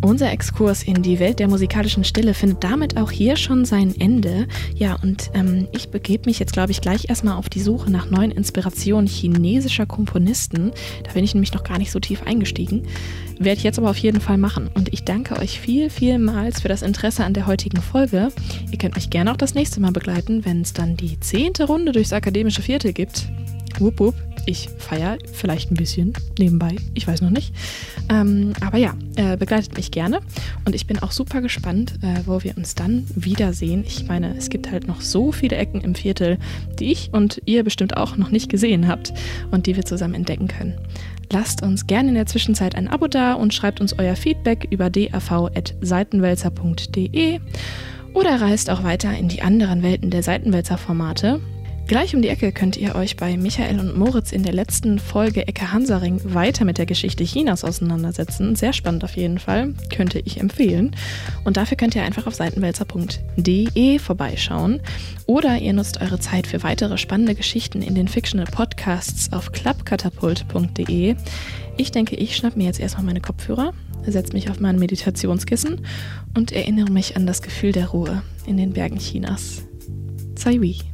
Unser Exkurs in die Welt der musikalischen Stille findet damit auch hier schon sein Ende. Ja, und ähm, ich begebe mich jetzt, glaube ich, gleich erstmal auf die Suche nach neuen Inspirationen chinesischer Komponisten. Da bin ich nämlich noch gar nicht so tief eingestiegen. Werde ich jetzt aber auf jeden Fall machen. Und ich danke euch viel, vielmals für das Interesse an der heutigen Folge. Ihr könnt mich gerne auch das nächste Mal begleiten, wenn es dann die zehnte Runde durchs akademische Viertel gibt. Wupp, wupp. Ich feiere vielleicht ein bisschen nebenbei, ich weiß noch nicht. Ähm, aber ja, äh, begleitet mich gerne und ich bin auch super gespannt, äh, wo wir uns dann wiedersehen. Ich meine, es gibt halt noch so viele Ecken im Viertel, die ich und ihr bestimmt auch noch nicht gesehen habt und die wir zusammen entdecken können. Lasst uns gerne in der Zwischenzeit ein Abo da und schreibt uns euer Feedback über dav.seitenwälzer.de oder reist auch weiter in die anderen Welten der Seitenwälzer-Formate. Gleich um die Ecke könnt ihr euch bei Michael und Moritz in der letzten Folge Ecke Hansaring weiter mit der Geschichte Chinas auseinandersetzen. Sehr spannend auf jeden Fall, könnte ich empfehlen. Und dafür könnt ihr einfach auf seitenwälzer.de vorbeischauen. Oder ihr nutzt eure Zeit für weitere spannende Geschichten in den Fictional Podcasts auf klappkatapult.de. Ich denke, ich schnapp mir jetzt erstmal meine Kopfhörer, setze mich auf mein Meditationskissen und erinnere mich an das Gefühl der Ruhe in den Bergen Chinas. Wei.